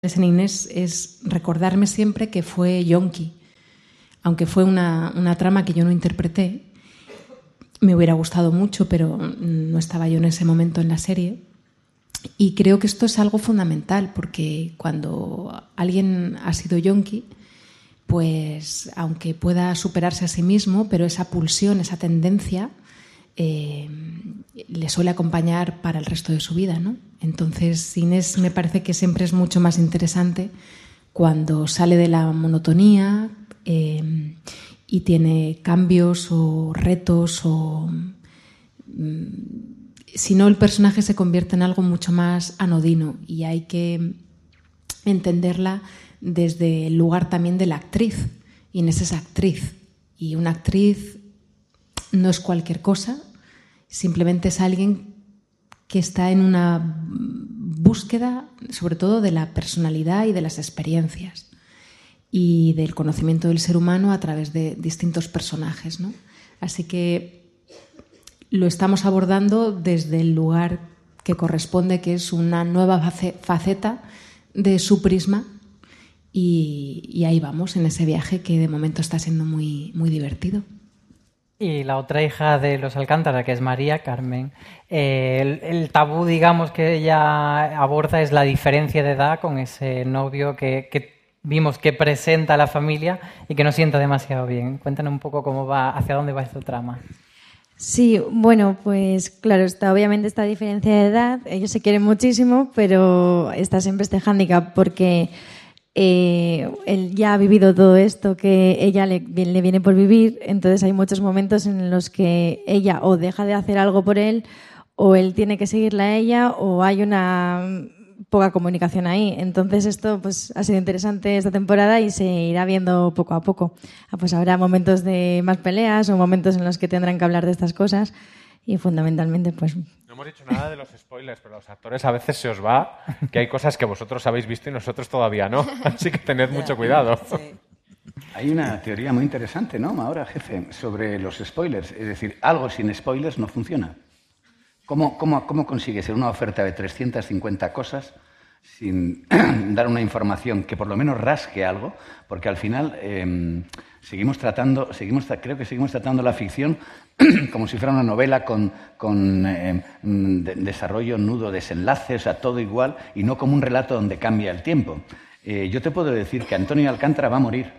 en Inés es recordarme siempre que fue Yonki. Aunque fue una, una, trama que yo no interpreté, me hubiera gustado mucho, pero no estaba yo en ese momento en la serie. Y creo que esto es algo fundamental, porque cuando alguien ha sido Yonki, pues aunque pueda superarse a sí mismo, pero esa pulsión, esa tendencia, eh, le suele acompañar para el resto de su vida, ¿no? Entonces, Inés me parece que siempre es mucho más interesante cuando sale de la monotonía eh, y tiene cambios o retos o mm, si no el personaje se convierte en algo mucho más anodino y hay que entenderla desde el lugar también de la actriz. Inés es actriz y una actriz no es cualquier cosa, simplemente es alguien que está en una búsqueda sobre todo de la personalidad y de las experiencias y del conocimiento del ser humano a través de distintos personajes. ¿no? Así que lo estamos abordando desde el lugar que corresponde, que es una nueva faceta de su prisma y, ahí vamos, en ese viaje que de momento está siendo muy, muy divertido. Y la otra hija de los Alcántara, que es María Carmen, eh, el, tabú, digamos, que ella aborda es la diferencia de edad con ese novio que, vimos que presenta a la familia y que no sienta demasiado bien. Cuéntanos un poco cómo va, hacia dónde va esta trama. Sí, bueno, pues claro, está obviamente esta diferencia de edad. Ellos se quieren muchísimo, pero está siempre este hándicap porque eh, él ya ha vivido todo esto que ella le, le, viene por vivir, entonces hay muchos momentos en los que ella o deja de hacer algo por él, o él tiene que seguirla a ella, o hay una poca comunicación ahí. Entonces esto pues ha sido interesante esta temporada y se irá viendo poco a poco. Ah, pues habrá momentos de más peleas o momentos en los que tendrán que hablar de estas cosas y fundamentalmente pues no hemos dicho nada de los spoilers, pero los actores a veces se os va que hay cosas que vosotros habéis visto y nosotros todavía no. Así que tened *laughs* mucho cuidado. Hay una teoría muy interesante, ¿no, ahora, jefe, sobre los spoilers. Es decir, algo sin spoilers no funciona. ¿Cómo, cómo, cómo consigues en una oferta de 350 cosas sin *clears throat* dar una información que por lo menos rasque algo? Porque al final em, seguimos tratando, seguimos, creo que seguimos tratando la ficción *clears throat* como si fuera una novela con, con eh, mm, desarrollo, nudo, desenlace, o sea, todo igual, y no como un relato donde cambia el tiempo. Eh, yo te puedo decir que Antonio Alcántara va a morir.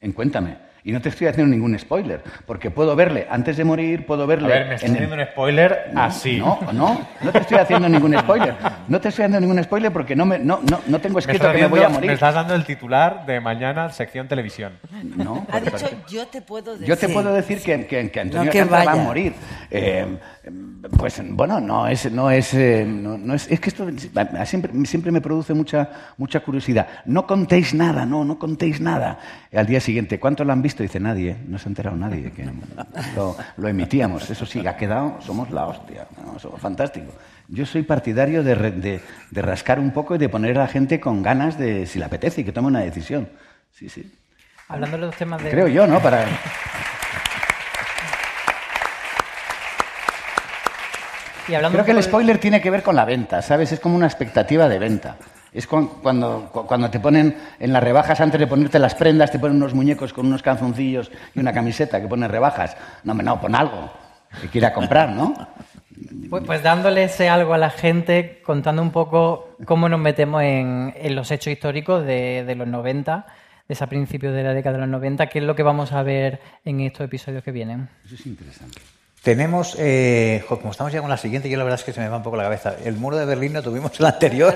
En Cuéntame. Y no te estoy haciendo ningún spoiler, porque puedo verle antes de morir, puedo verle. A ver, me estás haciendo un spoiler así. No, no, no te estoy haciendo ningún spoiler. No te estoy haciendo ningún spoiler porque no, me, no, no, no tengo escrito que me voy a morir. Me estás dando el titular de mañana, sección televisión. No, ha dicho, yo te puedo decir. Yo te puedo decir que, que, que Antonio no va a morir. Eh, pues bueno, no es, no es, eh, no, es, es que esto siempre, siempre me produce mucha, mucha curiosidad. No contéis nada, no, no contéis nada. Al día siguiente, ¿cuántos lo han visto? Dice nadie, no se ha enterado nadie que lo, emitíamos. Eso sí, ha quedado, somos la hostia, somos fantásticos. Yo soy partidario de, de, de, rascar un poco y de poner a la gente con ganas de, si le apetece, y que tome una decisión. Sí, sí. Hablando de los temas de... Creo yo, ¿no? Para... Creo que el spoiler tiene que ver con la venta, ¿sabes? Es como una expectativa de venta. Es cuando, cuando te ponen en las rebajas, antes de ponerte las prendas, te ponen unos muñecos con unos calzoncillos y una camiseta que pone rebajas. No, no, pon algo que quiera comprar, ¿no? Pues, pues, dándole ese algo a la gente, contando un poco cómo nos metemos en, los hechos históricos de, de los 90, de a principios de la década de los 90, qué es lo que vamos a ver en estos episodios que vienen. Eso es interesante. Tenemos, eh, como estamos ya con la siguiente, yo la verdad es que se me va un poco la cabeza. El muro de Berlín lo tuvimos el anterior.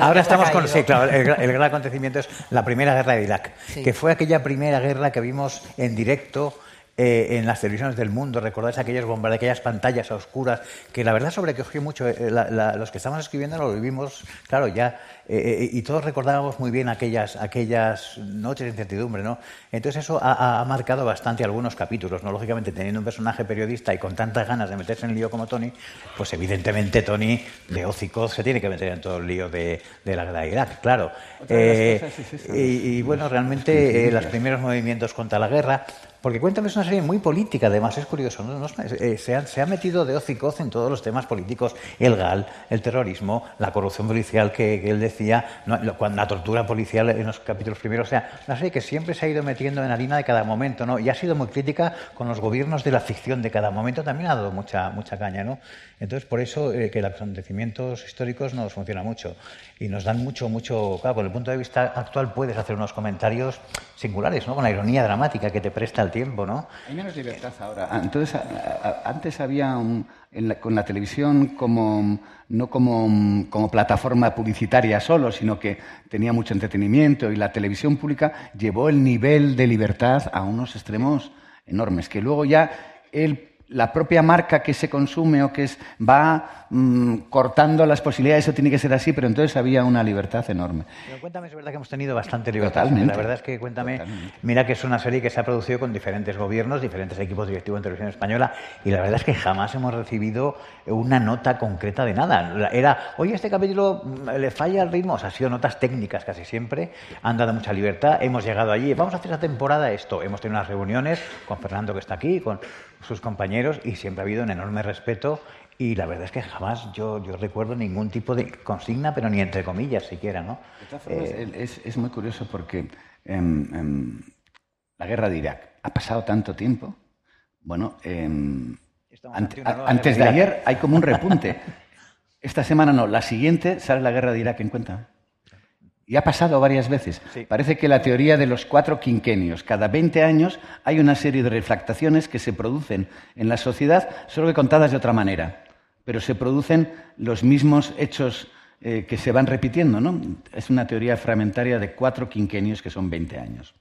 Ahora estamos con, sí, claro, el, gran acontecimiento es la primera guerra de Irak, que fue aquella primera guerra que vimos en directo eh, en las televisiones del mundo, recordáis aquellos bombardeos, aquellas pantallas oscuras, que la verdad sobrecogió mucho. Eh, los que estamos escribiendo lo vivimos, claro, ya eh, y todos recordábamos muy bien aquellas, aquellas noches de incertidumbre, ¿no? Entonces eso ha, marcado bastante algunos capítulos, ¿no? Lógicamente, teniendo un personaje periodista y con tantas ganas de meterse en el lío como Tony, pues evidentemente Tony de hocico se tiene que meter en todo el lío de, la guerra de Irak, claro. Eh, y, bueno, realmente eh, los primeros movimientos contra la guerra, porque Cuéntame es una serie muy política, además, es curioso. ¿no? se, ha, se, ha, metido de hoz y coz en todos los temas políticos, el GAL, el terrorismo, la corrupción policial que, que él decía, la tortura policial en los capítulos primeros, o sea, una serie que siempre se ha ido metiendo en harina de cada momento, ¿no? Y ha sido muy crítica con los gobiernos de la ficción de cada momento, también ha dado mucha, mucha caña, ¿no? Entonces, por eso eh, que los acontecimientos históricos nos funciona mucho y nos dan mucho, mucho, claro, con el punto de vista actual puedes hacer unos comentarios singulares, ¿no? Con la ironía dramática que te presta el tiempo, ¿no? Hay menos libertad ahora. Entonces, antes había con la televisión como no como, como, plataforma publicitaria solo, sino que tenía mucho entretenimiento y la televisión pública llevó el nivel de libertad a unos extremos enormes, que luego ya él la propia marca que se consume o que es, va mm, cortando las posibilidades, eso tiene que ser así, pero entonces había una libertad enorme. Pero cuéntame, es verdad que hemos tenido bastante libertad. Totalmente. La verdad es que cuéntame, mira que es una serie que se ha producido con diferentes gobiernos, diferentes equipos directivos en televisión española, y la verdad es que jamás hemos recibido una nota concreta de nada. Era, oye, este capítulo mm, le falla el ritmo, o sea, ha sido notas técnicas casi siempre, han dado mucha libertad, hemos llegado allí, vamos a hacer esta temporada esto, hemos tenido unas reuniones con Fernando que está aquí, con sus compañeros, y siempre ha habido un enorme respeto y la verdad es que jamás yo, yo recuerdo ningún tipo de consigna, pero ni entre comillas siquiera, ¿no? De todas formas, Eh, es, es muy curioso porque em, em, la guerra de Irak ha pasado tanto tiempo. Bueno, em, ante- antes de de ayer hay como un repunte. Esta semana no, la siguiente sale la guerra de Irak en cuenta. Y ha pasado varias veces. Parece que la teoría de los cuatro quinquenios, cada 20 años hay una serie de refractaciones que se producen en la sociedad, solo que contadas de otra manera. Pero se producen los mismos hechos eh, que se van repitiendo, ¿no? Es una teoría fragmentaria de cuatro quinquenios que son 20 años.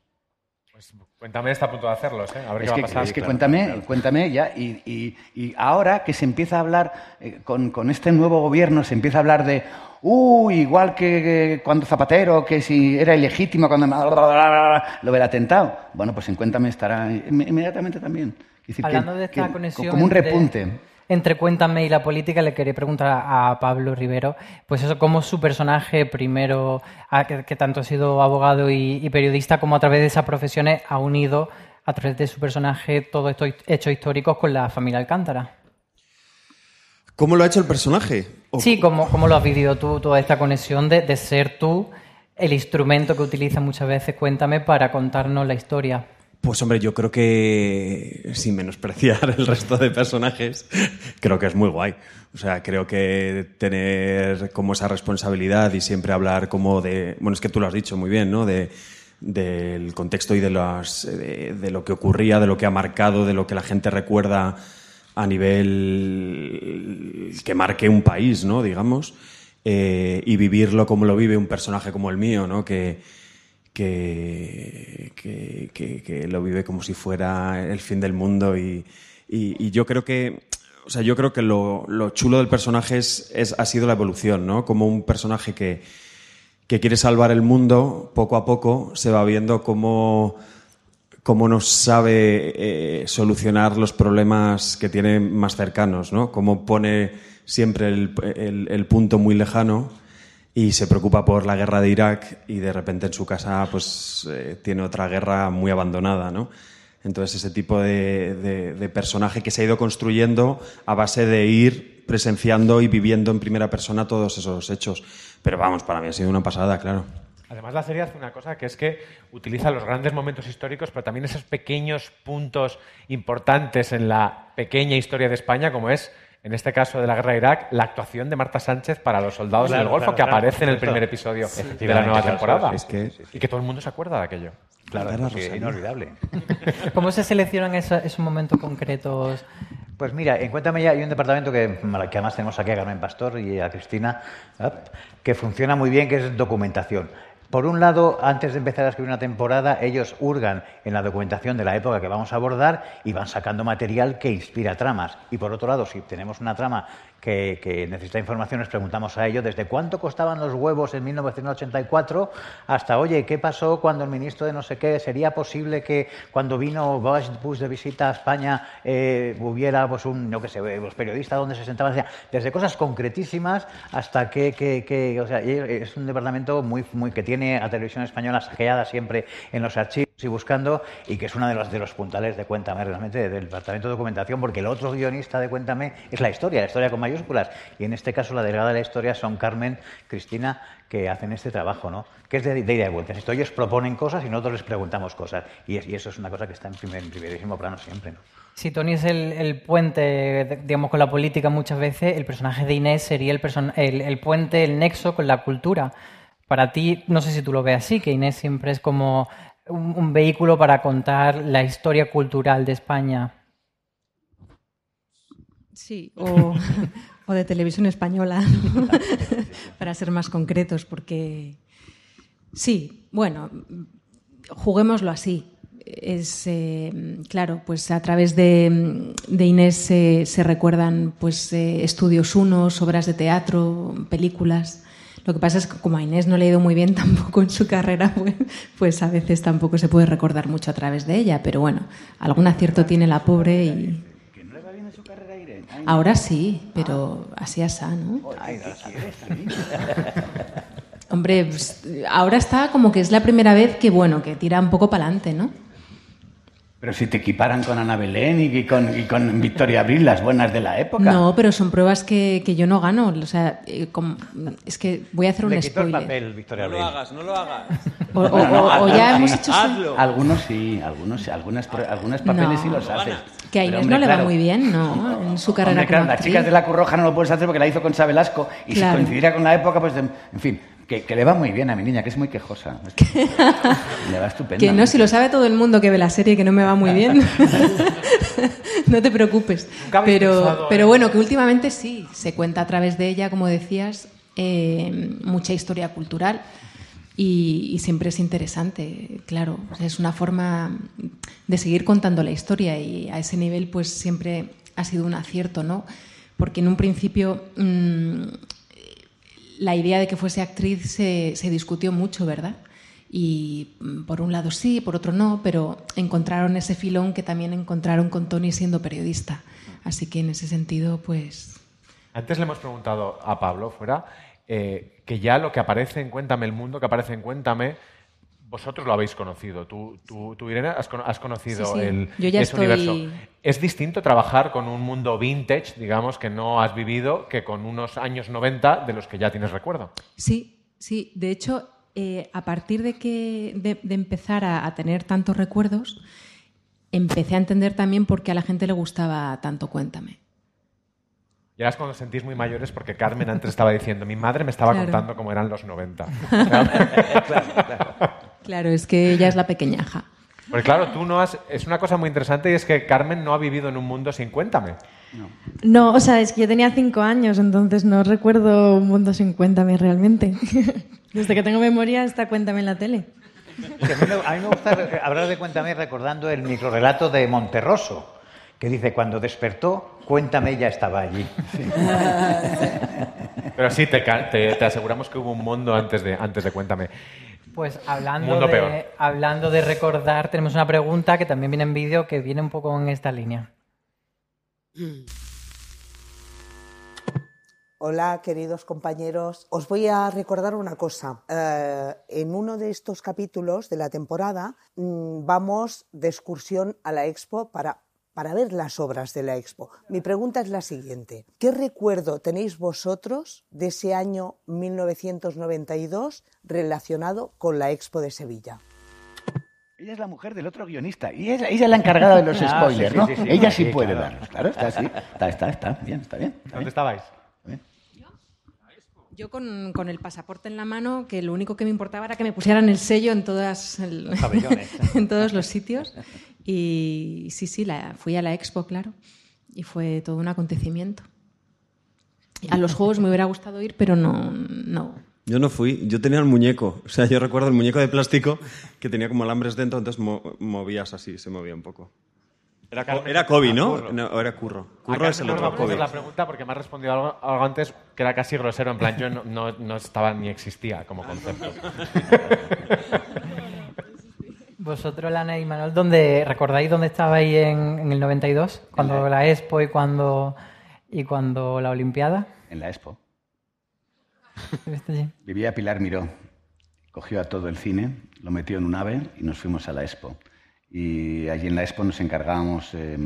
Cuéntame, está a punto de hacerlos, ¿eh? A ver Es qué que, va a pasar. es que cuéntame, cuéntame ya. Y, y- y ahora que se empieza a hablar, eh, con, con este nuevo gobierno, se empieza a hablar de, uh, igual que, cuando Zapatero, que si era ilegítimo cuando lo del atentado. Bueno, pues en Cuéntame estará inme- inmediatamente también. Quiere decir que- Hablando de esta que- conexión Como un entre- repunte. Entre Cuéntame y la política, le quería preguntar a Pablo Rivero, pues eso, cómo su personaje, primero, que, que tanto ha sido abogado y, y periodista, como a través de esas profesiones ha unido, a través de su personaje, todos estos hechos históricos con la familia Alcántara. ¿Cómo lo ha hecho el personaje? Sí, ¿cómo, cómo lo has vivido tú, toda esta conexión de, de ser tú el instrumento que utiliza muchas veces Cuéntame para contarnos la historia? Pues hombre, yo creo que, sin menospreciar el resto de personajes, creo que es muy guay. O sea, creo que tener como esa responsabilidad y siempre hablar como de... Bueno, es que tú lo has dicho muy bien, ¿no? De, del contexto y de, las, de, de lo que ocurría, de lo que ha marcado, de lo que la gente recuerda a nivel que marque un país, ¿no? Digamos. Eh, y vivirlo como lo vive un personaje como el mío, ¿no? Que, que, que, que- lo vive como si fuera el fin del mundo y, y- y yo creo que o sea yo creo que lo, lo chulo del personaje es, es- ha sido la evolución no como un personaje que, que quiere salvar el mundo poco a poco se va viendo cómo cómo no sabe eh, solucionar los problemas que tiene más cercanos, ¿no? Cómo pone siempre el, punto muy lejano y se preocupa por la guerra de Irak y de repente en su casa pues eh, tiene otra guerra muy abandonada, ¿no? Entonces ese tipo de- de personaje que se ha ido construyendo a base de ir presenciando y viviendo en primera persona todos esos hechos. Pero vamos, para mí ha sido una pasada, claro. Además, la serie hace una cosa que es que utiliza los grandes momentos históricos, pero también esos pequeños puntos importantes en la pequeña historia de España, como es, en este caso de la guerra de Irak, la actuación de Marta Sánchez para los soldados Claro, del Golfo, claro, que claro, aparece en el primer episodio Sí, de la nueva temporada. es que- Y que todo el mundo se acuerda de aquello. Claro, sí, Rosalía. inolvidable. *laughs* ¿Cómo se seleccionan esos, esos momentos concretos? Pues mira, en Cuéntame ya hay un departamento que, que además tenemos aquí a Carmen Pastor y a Cristina, que funciona muy bien, que es documentación. Por un lado, antes de empezar a escribir una temporada, ellos hurgan en la documentación de la época que vamos a abordar y van sacando material que inspira tramas. Y por otro lado, si tenemos una trama que, que necesita información, les preguntamos a ellos desde cuánto costaban los huevos en 1984 hasta, oye, ¿qué pasó cuando el ministro de no sé qué? ¿Sería posible que cuando vino Bush, Bush de visita a España eh, hubiera pues un, no que sé, los periodistas donde se sentaban? Desde cosas concretísimas hasta que, que, que- o sea, es un departamento muy, muy que tiene a Televisión Española saqueada siempre en los archivos y buscando y que es uno de los, de los puntales de Cuéntame realmente del departamento de documentación porque el otro guionista de Cuéntame es la historia, la historia con mayúsculas y en este caso la delegada de la historia son Carmen, Cristina que hacen este trabajo, ¿no? Que es de, ida y vuelta. Esto ellos proponen cosas y nosotros les preguntamos cosas y, es- y eso es una cosa que está en, primer, en primerísimo plano siempre, ¿no? Si Tony es el, el puente, digamos, con la política muchas veces, el personaje de Inés sería el, person- el, el puente, el nexo con la cultura. Para ti, no sé si tú lo ves así, que Inés siempre es como un, vehículo para contar la historia cultural de España. Sí, o, *laughs* de televisión española, *laughs* para ser más concretos, porque sí, bueno, juguémoslo así. es, eh, claro, pues a través de, Inés se- se recuerdan pues eh, estudios unos, obras de teatro, películas. Lo que pasa es que como a Inés no le ha ido muy bien *laughs* tampoco en su carrera, pues, pues a veces tampoco se puede recordar mucho a través de ella. Pero bueno, algún acierto tiene la pobre y ¿Que no le va bien en su carrera, Irene? Ay, ahora sí, pero así asá, ¿no? Ay, ¿qué quieres, Irene? Hombre, pues, ahora está como que es la primera vez que, bueno, que tira un poco para adelante, ¿no? Pero si te equiparan con Ana Belén y con, y con Victoria Abril, las buenas de la época. No, pero son pruebas que, que yo no gano. O sea, eh, como- es que voy a hacer un Le quitó el spoiler. papel, Victoria No lo Abril. hagas, no lo hagas. O, o- Bueno, no, o- o algunos ya sí. hemos hecho... Hazlo. Algunos sí, algunos sí, algunas, pro- algunos papeles No. sí los haces. Que a Pero, Inés hombre, no le va claro, muy bien, ¿no? En su carrera Hombre, claro, como las actriz. chicas de la Curroja no lo puedes hacer porque la hizo con Sabelasco y Claro. si coincidiera con la época, pues, de- en fin, que, que le va muy bien a mi niña, que es muy quejosa. le va estupendo. Que no, si lo sabe todo el mundo que ve la serie que no me va muy bien. *laughs* no te preocupes. Pero, pensado pero en- bueno, que últimamente sí, se cuenta a través de ella, como decías, eh, mucha historia cultural y, y siempre es interesante, claro. O sea, es una forma de seguir contando la historia y a ese nivel pues siempre ha sido un acierto, ¿no? Porque en un principio mm, la idea de que fuese actriz se, se discutió mucho, ¿verdad? Y mm, por un lado sí, por otro no, pero encontraron ese filón que también encontraron con Tony siendo periodista. Así que en ese sentido, pues Antes le hemos preguntado a Pablo, fuera, eh, que ya lo que aparece en Cuéntame el mundo, que aparece en Cuéntame, vosotros lo habéis conocido. Tú, tú, tú, Irene, has, cono- has conocido Sí, sí. el, Yo ya ese estoy- universo. ¿Es distinto trabajar con un mundo vintage, digamos, que no has vivido, que con unos años 90 de los que ya tienes recuerdo? Sí, sí. De hecho, eh, a partir de que de, de empezar a, a tener tantos recuerdos, empecé a entender también por qué a la gente le gustaba tanto Cuéntame. Y ahora es cuando os sentís muy mayores porque Carmen antes estaba diciendo, mi madre me estaba Claro. contando cómo eran los 90. *laughs* Claro, es que ella es la pequeñaja. Porque claro, tú no has... Es una cosa muy interesante y es que Carmen no ha vivido en un mundo sin Cuéntame. No, o sea, es que yo tenía cinco años, entonces no recuerdo un mundo sin cuéntame realmente. *laughs* Desde que tengo memoria está cuéntame en la tele. A, mí me, a mí me gusta hablar de Cuéntame recordando el microrelato de Monterroso, que dice, cuando despertó, Cuéntame ya estaba allí. Pero sí, te- te aseguramos que hubo un mundo antes de, antes de Cuéntame. Pues hablando Mundo de, peor. hablando de recordar, tenemos una pregunta que también viene en vídeo que viene un poco en esta línea. Hola, queridos compañeros. Os voy a recordar una cosa. Eh, en uno de estos capítulos de la temporada mm, vamos de excursión a la expo para, para ver las obras de la expo. Mi pregunta es la siguiente. ¿Qué recuerdo tenéis vosotros de ese año 1992 relacionado con la expo de Sevilla? Ella es la mujer del otro guionista y ella, ella es la encargada de los *laughs* Ah, spoilers, sí, ¿no? sí, sí, ella sí, sí puede claro. darlos, claro, está así. Está, está, está, bien, está bien. está ¿Dónde bien. estabais? Yo con, con el pasaporte en la mano, que lo único que me importaba era que me pusieran el sello en, todas el- *laughs* en todos los sitios. Y sí, sí, la, fui a la expo, claro. Y fue todo un acontecimiento. A los juegos me hubiera gustado ir, pero no, no. Yo no fui, yo tenía el muñeco. O sea, yo recuerdo el muñeco de plástico que tenía como alambres dentro, entonces mo- movías así, se movía un poco. Era, Co- era Kobe, ¿no? Curro. No, era Curro. Curro es el no otro hacer Kobe. la pregunta porque me ha respondido algo, algo antes que era casi grosero. En plan, yo no, no, no estaba ni existía como concepto. *laughs* Vosotros, Lana y Manuel, ¿dónde, ¿recordáis dónde estabais en, en el 92? Cuando la Expo y cuando, y cuando la Olimpiada. En la expo. *laughs* ¿Estuviste allí? Vivía Pilar Miró. Cogió a todo el cine, lo metió en un ave y nos fuimos a la expo. Y allí en la expo nos encargábamos, eh,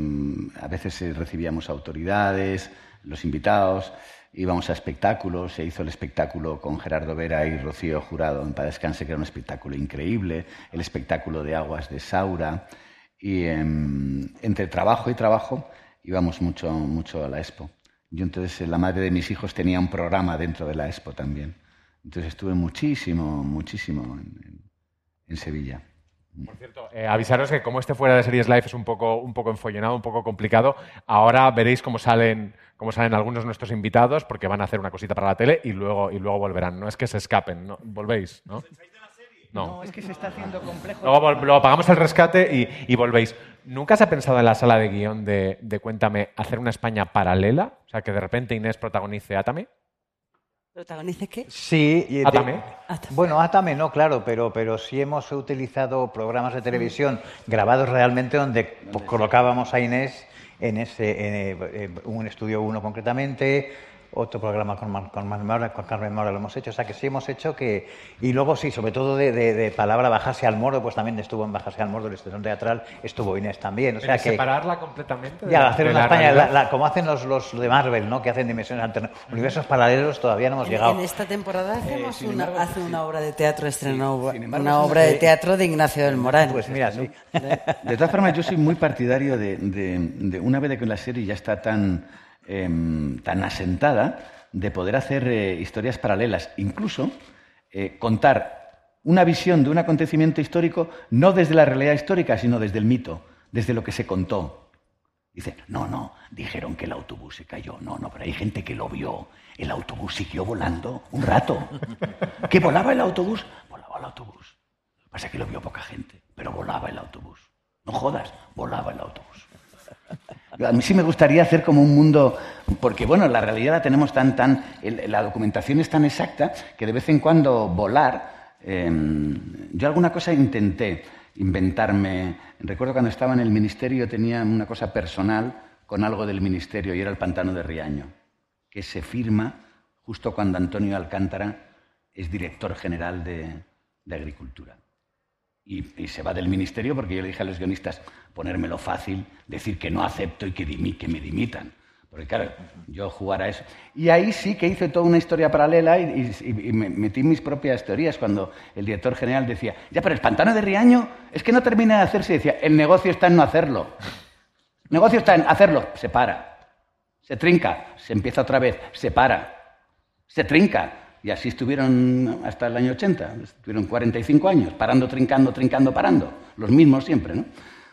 a veces eh, recibíamos autoridades, los invitados, íbamos a espectáculos, se hizo el espectáculo con Gerardo Vera y Rocío Jurado en Para Descanse, que era un espectáculo increíble, el espectáculo de aguas de Saura. Y em, entre trabajo y trabajo íbamos mucho, mucho a la expo. Yo entonces, eh, la madre de mis hijos tenía un programa dentro de la expo también. Entonces estuve muchísimo, muchísimo en Sevilla. Por cierto, eh, avisaros que como este fuera de series live es un poco, un poco enfollonado, un poco complicado, ahora veréis cómo salen, cómo salen algunos de nuestros invitados porque van a hacer una cosita para la tele y luego, y luego volverán. No es que se escapen, ¿no? volvéis, ¿no? No. es que se está haciendo complejo. Luego, luego pagamos el rescate y, y volvéis. ¿Nunca se ha pensado en la sala de guion de, de Cuéntame hacer una España paralela? O sea, que de repente Inés protagonice Atame. ¿Protagonice qué? Sí, y de- Atame. Bueno, Atame no, claro, pero, pero sí hemos utilizado programas de televisión grabados realmente donde pues, colocábamos a Inés en ese en, eh, eh, un estudio uno concretamente, otro programa con, Mar- con, Mar- Mora, con Carmen Mora lo hemos hecho, o sea que sí hemos hecho que... Y luego sí, sobre todo de, de- de palabra bajarse al morro, pues también estuvo en bajarse al morro, el estación teatral, estuvo Inés también, o sea Pero que... separarla completamente. de- Ya, hacer de una la España, la- la- como hacen los, los de Marvel, ¿no? Que hacen dimensiones alternas. Universos paralelos todavía no hemos En, llegado. en esta temporada hacemos sin una, embargo, hace una obra de teatro, estrenó embargo, una obra de teatro de Ignacio del Moral. Pues mira, sí. De todas formas, yo soy muy partidario de, de- de una vez que la serie ya está tan, em, tan asentada, de poder hacer eh, historias paralelas, incluso eh, contar una visión de un acontecimiento histórico no desde la realidad histórica, sino desde el mito, desde lo que se contó. Dice, no, no, dijeron que el autobús se cayó. No, no, pero hay gente que lo vio. El autobús siguió volando un rato. *laughs* ¿Que volaba el autobús? Volaba el autobús. Lo pasa es que lo vio poca gente, pero volaba el autobús. No jodas, volaba el autobús. A mí sí me gustaría hacer como un mundo, porque bueno, la realidad la tenemos tan, tan, la documentación es tan exacta que de vez en cuando volar, eh, yo alguna cosa intenté inventarme. Recuerdo cuando estaba en el ministerio tenía una cosa personal con algo del ministerio y era el pantano de Riaño, que se firma justo cuando Antonio Alcántara es director general de Agricultura. Y, se va del ministerio porque yo le dije a los guionistas ponérmelo fácil, decir que no acepto y que, que me dimitan. Porque claro, yo jugar a eso. Y ahí sí que hice toda una historia paralela y, y- y me metí mis propias teorías cuando el director general decía, ya, pero el pantano de Riaño es que no termina de hacerse. Decía, el negocio está en no hacerlo. El negocio está en hacerlo, se para. Se trinca, se empieza otra vez, se para. Se trinca. Y así estuvieron hasta el año 80. Estuvieron 45 años, parando, trincando, trincando, parando. Los mismos siempre, ¿no?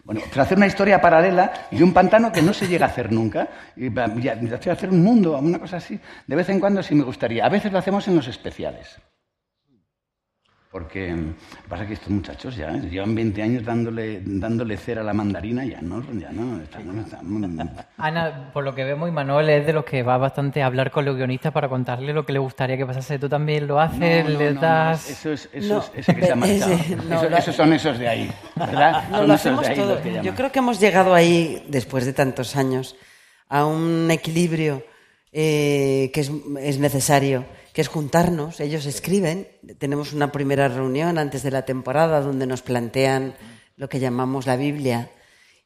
Bueno, hacer una historia paralela de un pantano que no se llega a hacer nunca. Y hacer un mundo, una cosa así. De vez en cuando sí me gustaría. A veces lo hacemos en los especiales. Porque mm, pasa que estos muchachos ya ¿eh? llevan 20 años dándole, dándole cera a la mandarina y ya no, ya no, están- están- Ana, por lo que vemos, Manuel es de los que va bastante a hablar con los guionistas para contarle lo que le gustaría que pasase. ¿Tú también lo haces? No, no, ¿Le no, das...? Eso es, eso No, es ese que se ha *laughs* no, Eso- lo- esos son esos de ahí, ¿verdad? No, Son lo esos hacemos de ahí todo. los que llaman. Yo creo que hemos llegado ahí, después de tantos años, a un equilibrio eh, que es, es necesario, que es juntarnos. Ellos escriben. Tenemos una primera reunión antes de la temporada donde nos plantean lo que llamamos la Biblia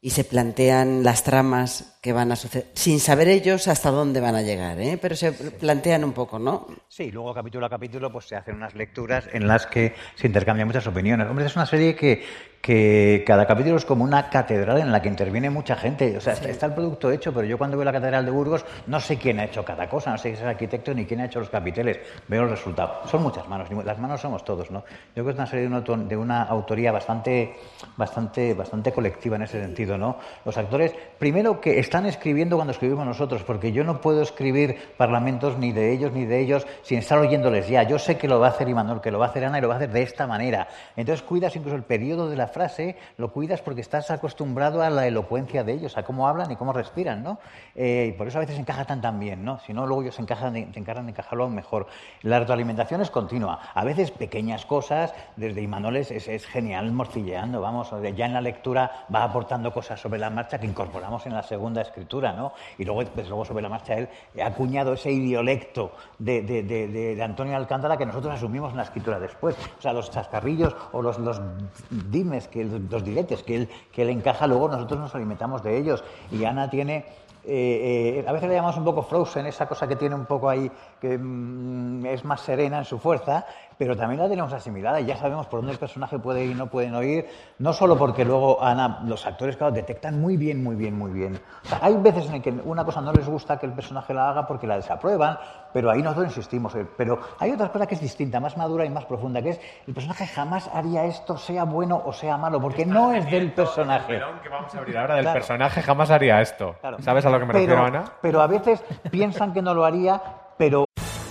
y se plantean las tramas que van a suceder, sin saber ellos hasta dónde van a llegar, ¿eh? pero se plantean un poco, ¿no? Sí, luego capítulo a capítulo pues se hacen unas lecturas en las que se intercambian muchas opiniones. Hombre, es una serie que, que cada capítulo es como una catedral en la que interviene mucha gente. O sea, está, está el producto hecho, pero yo cuando veo la catedral de Burgos no sé quién ha hecho cada cosa, no sé quién es el arquitecto ni quién ha hecho los capiteles. Veo el resultado. Son muchas manos, las manos somos todos, ¿no? Yo creo que es una serie de una, de una autoría bastante, bastante, bastante colectiva en ese sentido, ¿no? Los actores, primero que están escribiendo cuando escribimos nosotros, porque yo no puedo escribir parlamentos ni de ellos ni de ellos sin estar oyéndoles ya. Yo sé que lo va a hacer Imanol, que lo va a hacer Ana y lo va a hacer de esta manera. Entonces cuidas incluso el periodo de la frase, lo cuidas porque estás acostumbrado a la elocuencia de ellos, a cómo hablan y cómo respiran, ¿no? Eh, y por eso a veces encaja tan tan bien, ¿no? Si no, luego ellos se, se encargan de encajarlo mejor. La retroalimentación es continua. A veces pequeñas cosas, desde Imanol es, es, genial morcilleando, vamos, ya en la lectura va aportando cosas sobre la marcha que incorporamos en la segunda escritura, ¿no? Y luego, pues, luego sobre la marcha él ha acuñado ese idiolecto de, de, de- de Antonio Alcántara que nosotros asumimos en la escritura después. O sea, los chascarrillos o los, los dimes, que, los diretes que él, que él encaja, luego nosotros nos alimentamos de ellos. Y Ana tiene eh, eh, a veces le llamamos un poco Frozen, esa cosa que tiene un poco ahí, que mm, es más serena en su fuerza, pero también la tenemos asimilada y ya sabemos por dónde el personaje puede ir y no pueden oír, no solo porque luego Ana, los actores, claro, detectan muy bien, muy bien, muy bien. O sea, hay veces en que una cosa no les gusta que el personaje la haga porque la desaprueban, pero ahí nosotros insistimos. eh, Pero hay otra cosa que es distinta, más madura y más profunda, que es el personaje jamás haría esto, sea bueno o sea malo, porque no es del personaje. melón que vamos a abrir ahora del Claro. personaje jamás haría esto. ¿Sabes a lo que me pero, refiero, Ana? Pero a veces piensan que no lo haría, pero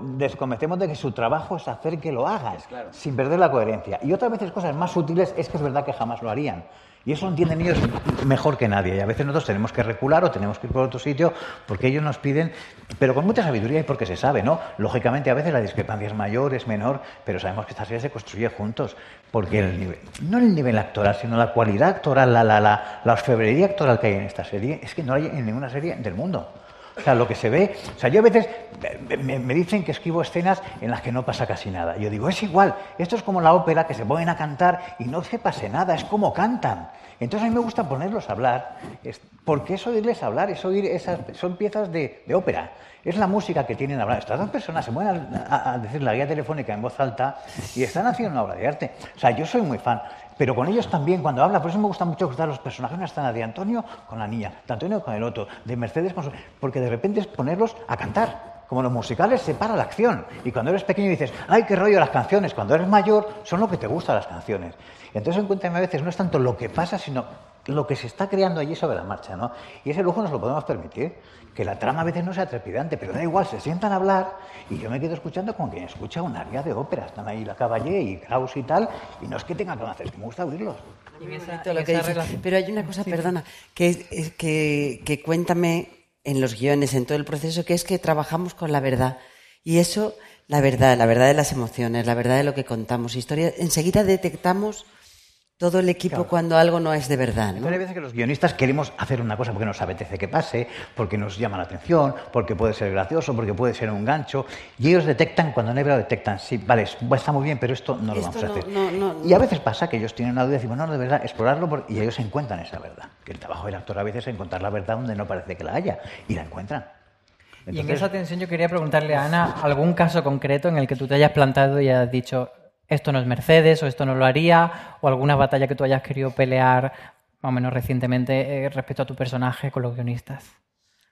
Desconocemos de que su trabajo es hacer que lo hagas, sin perder la coherencia. Y otras veces cosas más sutiles es que es verdad que jamás lo harían. Y eso entienden ellos mejor que nadie. Y a veces nosotros tenemos que recular o tenemos que ir por otro sitio porque ellos nos piden, pero con mucha sabiduría y porque se sabe, ¿no? Lógicamente a veces la discrepancia es mayor, es menor, pero sabemos que esta serie se construye juntos. Porque el nivel, no el nivel actoral, sino la cualidad actoral, la, la, la, la orfebrería actoral que hay en esta serie, es que no hay en ninguna serie del mundo. O sea, lo que se ve, o sea, yo a veces me, dicen que escribo escenas en las que no pasa casi nada. Yo digo, es igual, esto es como la ópera que se ponen a cantar y no se pase nada, es como cantan. Entonces a mí me gusta ponerlos a hablar, porque es oírles hablar, es oír esas, son piezas de, ópera. Es la música que tienen a hablar. Estas dos personas se mueven a, decir la guía telefónica en voz alta y están haciendo una obra de arte. O sea, yo soy muy fan. Pero con ellos también, cuando habla, por eso me gusta mucho gustar los personajes, una escena de Antonio con la niña, de Antonio con el otro, de Mercedes con su... Porque de repente es ponerlos a cantar. Como los musicales se para la acción. Y cuando eres pequeño dices, ay, qué rollo las canciones. Cuando eres mayor, son lo que te gustan las canciones. Entonces, en cuenta a veces no es tanto lo que pasa, sino lo que se está creando allí sobre la marcha, ¿no? Y ese lujo nos lo podemos permitir. Que la trama a veces no sea trepidante, pero da igual, se sientan a hablar y yo me quedo escuchando como quien escucha un área de ópera. Están ahí la Caballé y Kraus y tal, y no es que tenga que hacer, es que me gusta oírlos. Pero hay una cosa, perdona, que, que, que cuéntame en los guiones, en todo el proceso, que es que trabajamos con la verdad. Y eso, la verdad, la verdad de las emociones, la verdad de lo que contamos. Historia, enseguida detectamos todo el equipo Claro. cuando algo no es de verdad. ¿no? Entonces, hay veces que los guionistas queremos hacer una cosa porque nos apetece que pase, porque nos llama la atención, porque puede ser gracioso, porque puede ser un gancho. Y ellos detectan, cuando no hay verdad, detectan, sí, vale, es- está muy bien, pero esto no lo Esto vamos a hacer. no- no- y a veces pasa que ellos tienen una duda y decimos, no, no, de verdad, explorarlo, por- y ellos encuentran esa verdad. Que el trabajo del actor a veces es encontrar la verdad donde no parece que la haya, y la encuentran. Y en esa tensión yo quería preguntarle a Ana algún caso concreto en el que tú te hayas plantado y hayas dicho esto no es Mercedes o esto no lo haría o alguna batalla que tú hayas querido pelear más o menos recientemente eh, respecto a tu personaje con los guionistas.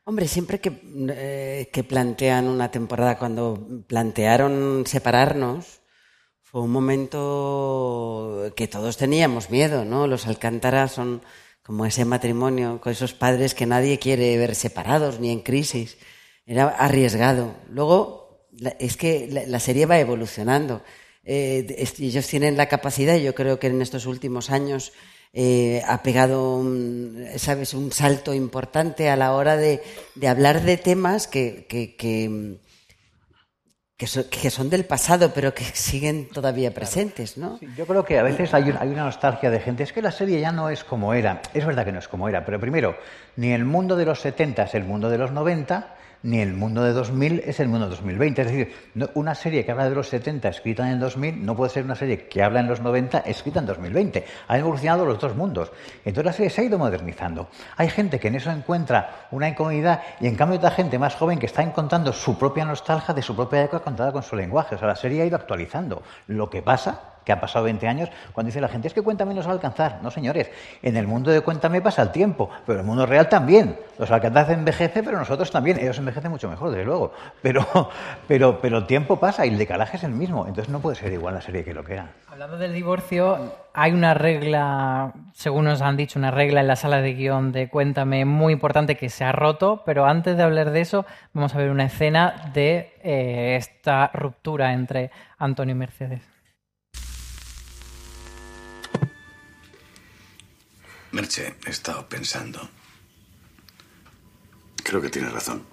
Hombre, siempre que, eh, que plantean una temporada, cuando plantearon separarnos, fue un momento que todos teníamos miedo, ¿no? Los Alcántara son como ese matrimonio con esos padres que nadie quiere ver separados ni en crisis. Era arriesgado. Luego, es que la serie va evolucionando. Eh, ellos tienen la capacidad, yo creo que en estos últimos años eh, ha pegado un, ¿sabes? un salto importante a la hora de, de hablar de temas que, que, que, que so- que son del pasado, pero que siguen todavía presentes, ¿no? Yo creo que a veces hay, hay una nostalgia de gente. Es que la serie ya no es como era. Es verdad que no es como era, pero primero, ni el mundo de los 70 es el mundo de los 90, ni el mundo de 2000 es el mundo de 2020. Es decir, una serie que habla de los 70 escrita en el 2000 no puede ser una serie que habla en los 90 escrita en 2020. Han evolucionado los dos mundos. Entonces la serie se ha ido modernizando. Hay gente que en eso encuentra una incomodidad y en cambio otra gente más joven que está encontrando su propia nostalgia de su propia época contada con su lenguaje. O sea, la serie ha ido actualizando. Lo que pasa que ha pasado 20 años, cuando dice la gente, es que Cuéntame nos va a alcanzar. No, señores, en el mundo de Cuéntame pasa el tiempo, pero en el mundo real también. Los alcanzas envejece, pero nosotros también. Ellos envejecen mucho mejor, desde luego. Pero, *laughs* pero, pero el tiempo pasa y el decalaje es el mismo. Entonces no puede ser igual la serie que lo que era. Hablando del divorcio, hay una regla, según nos han dicho, una regla en la sala de guion de Cuéntame muy importante que se ha roto, pero antes de hablar de eso, vamos a ver una escena de eh, esta ruptura entre Antonio y Mercedes. Merche, he estado pensando. Creo que tienes razón.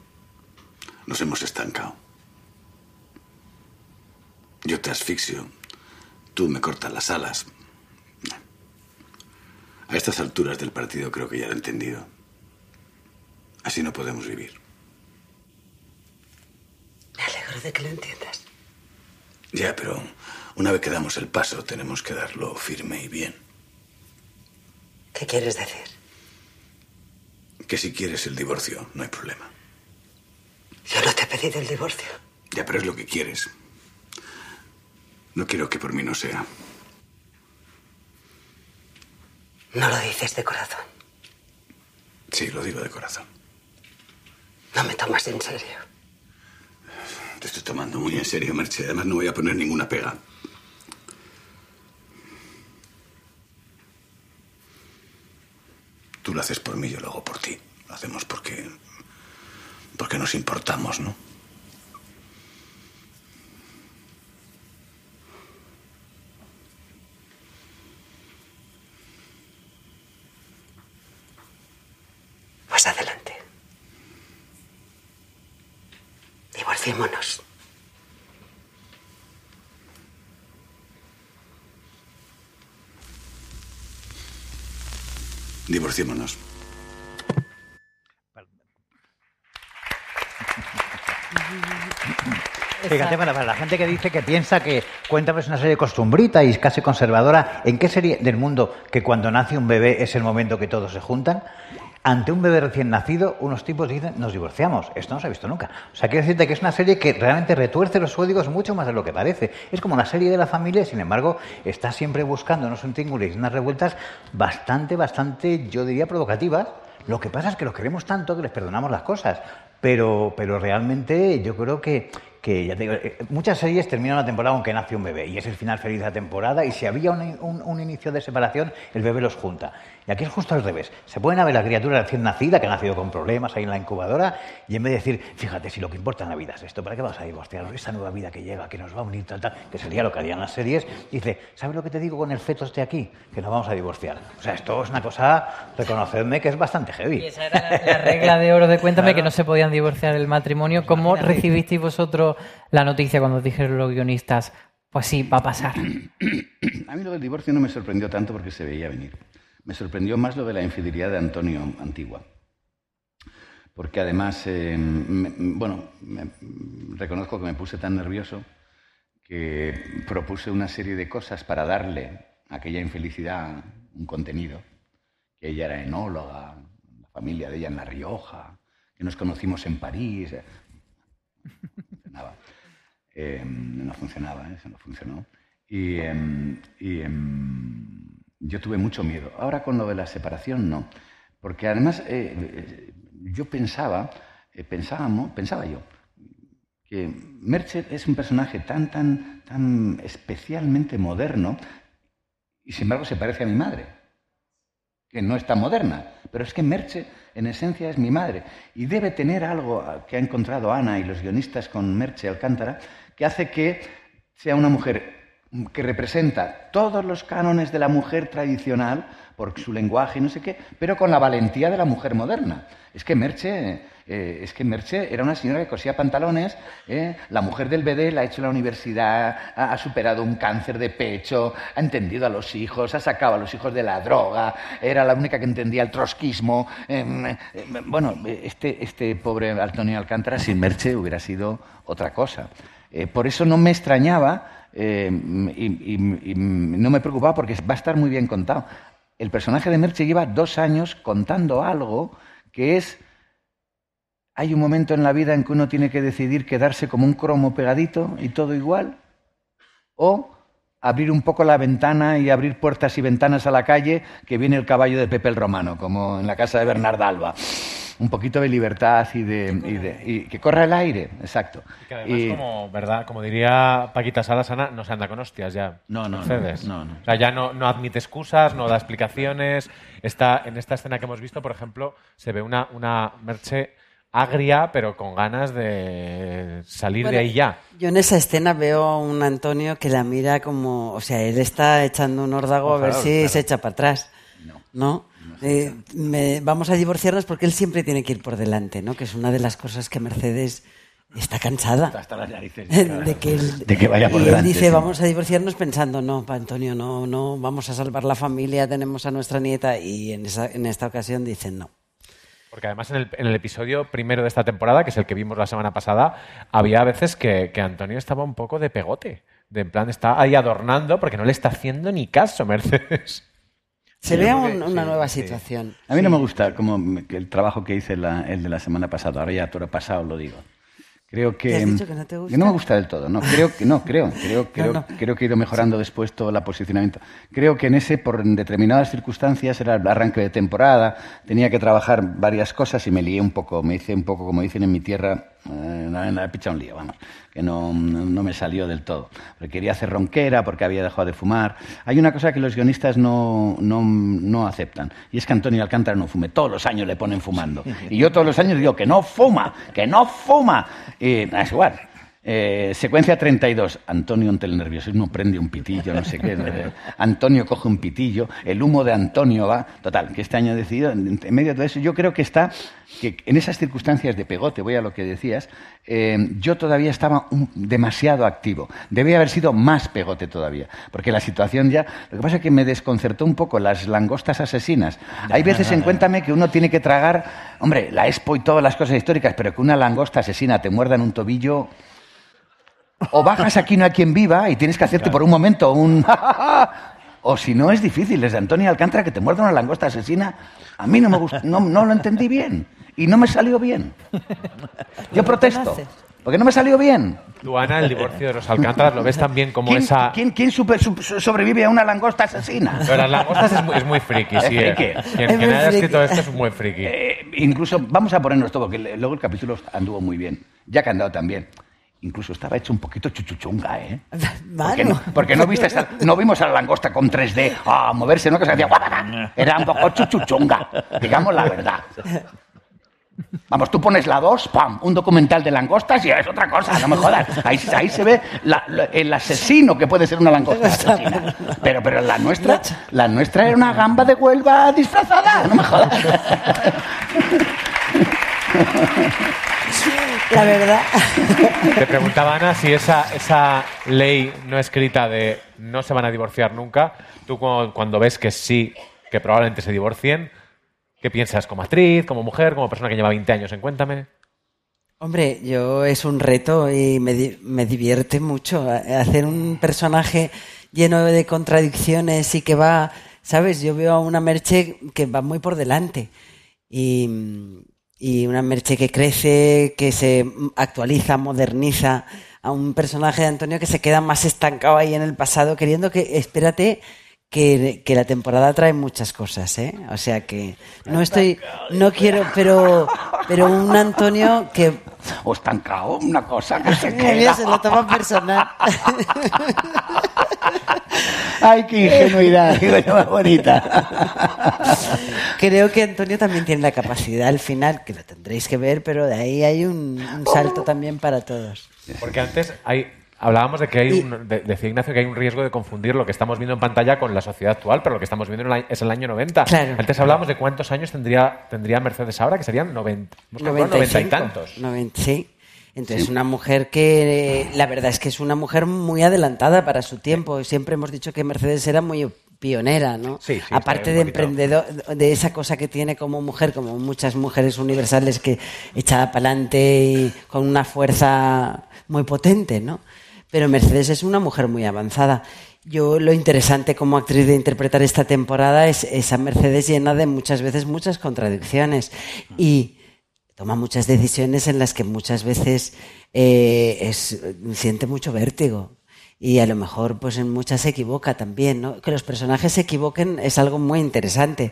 Nos hemos estancado. Yo te asfixio. Tú me cortas las alas. A estas alturas del partido creo que ya lo he entendido. Así no podemos vivir. Me alegro de que lo entiendas. Ya, pero una vez que damos el paso, tenemos que darlo firme y bien. ¿Qué quieres decir? Que si quieres el divorcio, no hay problema. Yo no te he pedido el divorcio. Ya, pero es lo que quieres. No quiero que por mí no sea. No lo dices de corazón. Sí, lo digo de corazón. No me tomas en serio. Te estoy tomando muy en serio, Merche. Además, no voy a poner ninguna pega. Tú lo haces por mí, yo lo hago por ti. Lo hacemos porque. porque nos importamos, ¿no? Pues adelante. Divorciémonos. Divorciémonos. Fíjate, para, para la gente que dice que piensa que Cuéntame es una serie costumbrita y casi conservadora, ¿en qué serie del mundo que cuando nace un bebé es el momento que todos se juntan? Ante un bebé recién nacido, unos tipos dicen, nos divorciamos. Esto no se ha visto nunca. O sea, quiero decirte que es una serie que realmente retuerce los códigos mucho más de lo que parece. Es como una serie de la familia sin embargo, está siempre buscando unos intríngulis y unas revueltas bastante, bastante, yo diría, provocativas. Lo que pasa es que los queremos tanto que les perdonamos las cosas. Pero, pero realmente yo creo que, eh, muchas series terminan una temporada aunque nace un bebé y es el final feliz de la temporada y si había un, un- un inicio de separación, el bebé los junta. Y aquí es justo al revés. Se pueden ver la criatura recién nacida que ha nacido con problemas ahí en la incubadora y en vez de decir, fíjate, si lo que importa en la vida es esto, ¿para qué vas a divorciarnos? Esta nueva vida que llega, que nos va a unir, tal, tal, que sería lo que harían las series, dice, ¿sabes lo que te digo con el feto este aquí? Que nos vamos a divorciar. O sea, esto es una cosa, reconocedme que es bastante heavy. Y esa era la, la regla de oro de Cuéntame Claro. que no se podían divorciar el matrimonio. ¿Cómo recibisteis vosotros la noticia cuando dijeron los guionistas? Pues sí, va a pasar. A mí lo del divorcio no me sorprendió tanto porque se veía venir. Me sorprendió más lo de la infidelidad de Antonio Antigua. Porque además, eh, bueno, reconozco que me puse tan nervioso que propuse una serie de cosas para darle a aquella infelicidad un contenido. Que ella era enóloga, la familia de ella en La Rioja, que nos conocimos en París. eh, funcionaba. Eh, no funcionaba, eso no funcionó. Y, em, y, em, yo tuve mucho miedo. Ahora con lo de la separación no. Porque además eh, eh, yo pensaba, eh, pensábamos, pensaba yo, que Merche es un personaje tan, tan, tan especialmente moderno y sin embargo se parece a mi madre, que no es tan moderna. Pero es que Merche en esencia es mi madre y debe tener algo que ha encontrado Ana y los guionistas con Merche Alcántara que hace que sea una mujer que representa todos los cánones de la mujer tradicional por su lenguaje y no sé qué, pero con la valentía de la mujer moderna. Es que Merche, eh, es que Merche era una señora que cosía pantalones, eh, la mujer del BD la ha hecho en la universidad, ha, superado un cáncer de pecho, ha entendido a los hijos, ha sacado a los hijos de la droga, era la única que entendía el trotskismo. em, eh, bueno, este, este pobre Antonio Alcántara sin Merche hubiera sido otra cosa. Eh, por eso no me extrañaba eh, y, no me preocupaba porque va a estar muy bien contado. El personaje de Merche lleva dos años contando algo que es... Hay un momento en la vida en que uno tiene que decidir quedarse como un cromo pegadito y todo igual, o abrir un poco la ventana y abrir puertas y ventanas a la calle, que viene el caballo de Pepe el Romano, como en la casa de Bernard Alba. Un poquito de libertad y de, y de- y que corra el aire, exacto. Que además, Y- como, ¿verdad? como diría Paquita Salasana, no se anda con hostias ya. No, no, Mercedes. no, no. O sea, ya no, no admite excusas, no da explicaciones. Está, en esta escena que hemos visto, por ejemplo, se ve una, una Merche agria, pero con ganas de salir Bueno, de ahí ya. Yo en esa escena veo a un Antonio que la mira como, o sea, él está echando un órdago a ver si claro. se echa para atrás. No. Eh, me- vamos a divorciarnos porque él siempre tiene que ir por delante, ¿no? Que es una de las cosas que Mercedes está cansada. Hasta las narices. De que, él- De que vaya por y él delante, dice, sí. vamos a divorciarnos pensando, no, Antonio, no, no, vamos a salvar la familia, tenemos a nuestra nieta. Y en, esa, en esta ocasión dicen no. Porque además en el, en el episodio primero de esta temporada, que es el que vimos la semana pasada, había veces que, que Antonio estaba un poco de pegote. De en plan, está ahí adornando porque no le está haciendo ni caso Mercedes. Se Sí, ve porque- un- una sí, nueva sí. situación. A mí no me gusta como que el trabajo que hice la- el de la semana pasada, ahora ya toro pasado lo digo. Creo que, ¿Te has dicho que no te gusta? me gusta del todo, no, creo que no, creo, creo, *laughs* creo, no. creo que he ido mejorando después todo el posicionamiento. Creo que en ese, por determinadas circunstancias, era el arranque de temporada, tenía que trabajar varias cosas y me lié un poco, me hice un poco, como dicen en mi tierra, eh, la, la picha un lío, vamos, que no, no, no me salió del todo. Porque quería hacer ronquera, porque había dejado de fumar. Hay una cosa que los guionistas no, no, no aceptan, y es que Antonio Alcántara no fume. Todos los años le ponen fumando. Y yo todos los años digo que no fuma, que no fuma. Y es igual. Eh, secuencia 32. Antonio ante el nerviosismo prende un pitillo, no sé qué. Eh, Antonio coge un pitillo, el humo de Antonio va. Total, que este año he decidido, en, en medio de todo eso, yo creo que está, que en esas circunstancias de pegote, voy a lo que decías, eh, yo todavía estaba un- demasiado activo. Debía haber sido más pegote todavía, porque la situación ya. Lo que pasa es que me desconcertó un poco las langostas asesinas. Hay veces en Cuéntame que uno tiene que tragar, hombre, la expo y todas las cosas históricas, pero que una langosta asesina te muerda en un tobillo. O bajas aquí no hay quien viva y tienes que hacerte por un momento un... *laughs* o si no es difícil, desde Antonio Alcántara que te muerda una langosta asesina, a mí no me gusta, no, no lo entendí bien y no me salió bien. Yo protesto, porque no me salió bien. Tú, Ana, el divorcio de los Alcántaras lo ves también como ¿Quién, esa... quién- quién super- su- sobrevive a una langosta asesina? Pero las langostas es muy, es muy friki, Es sí. eh. friki. Quien, Es quien muy haya friki. escrito esto es buen friki. Eh, incluso, vamos a ponernos todo, porque luego el capítulo anduvo muy bien. Ya que ha andado también. Incluso estaba hecho un poquito chuchuchunga, ¿eh? *laughs* Porque no, porque no viste esta- no vimos a la langosta con 3D a moverse, ¿no? Que se hacía. Era un poco chuchuchunga, digamos la verdad. Vamos, tú pones la 2, ¡pam! Un documental de langostas y es otra cosa, no me jodas. Ahí, ahí se ve la- la- el asesino que puede ser una langosta asesina. Pero, pero la nuestra, la nuestra era una gamba de Huelva disfrazada, no me jodas. La verdad. Te preguntaba, Ana, si esa, esa ley no escrita de no se van a divorciar nunca, tú cuando, cuando ves que sí, que probablemente se divorcien, ¿qué piensas como actriz, como mujer, como persona que lleva 20 años en Cuéntame? Hombre, yo es un reto y me, di- me divierte mucho a- hacer un personaje lleno de contradicciones y que va, ¿sabes? Yo veo a una Merche que va muy por delante y, y una Merche que crece, que se actualiza, moderniza, a un personaje de Antonio que se queda más estancado ahí en el pasado, queriendo que, espérate, que, que la temporada trae muchas cosas, ¿eh? O sea que no estoy, no quiero, pero, pero un Antonio que... O estancado, una cosa que se *laughs* queda. se lo toma personal. *laughs* Ay, qué ingenuidad, digo yo, más bonita. Creo que Antonio también tiene la capacidad al final, que lo tendréis que ver, pero de ahí hay un, un salto también para todos. Porque antes hay, hablábamos de que hay un, de- decía Ignacio que hay un riesgo de confundir lo que estamos viendo en pantalla con la sociedad actual, pero lo que estamos viendo en el año- es el año 90. Claro. Antes hablábamos de cuántos años tendría, tendría Mercedes ahora, que serían 90, hemos calculado 90 y 95, tantos. 90, sí. Entonces, una mujer que la verdad es que es una mujer muy adelantada para su tiempo. Siempre hemos dicho que Mercedes era muy pionera, ¿no? Sí, sí, Aparte de emprendedor, de esa cosa que tiene como mujer, como muchas mujeres universales que echada para adelante y con una fuerza muy potente, ¿no? Pero Mercedes es una mujer muy avanzada. Yo lo interesante como actriz de interpretar esta temporada es esa Mercedes llena de muchas veces muchas contradicciones y toma muchas decisiones en las que muchas veces eh, es, siente mucho vértigo. Y a lo mejor, pues en muchas se equivoca también, ¿no? Que los personajes se equivoquen es algo muy interesante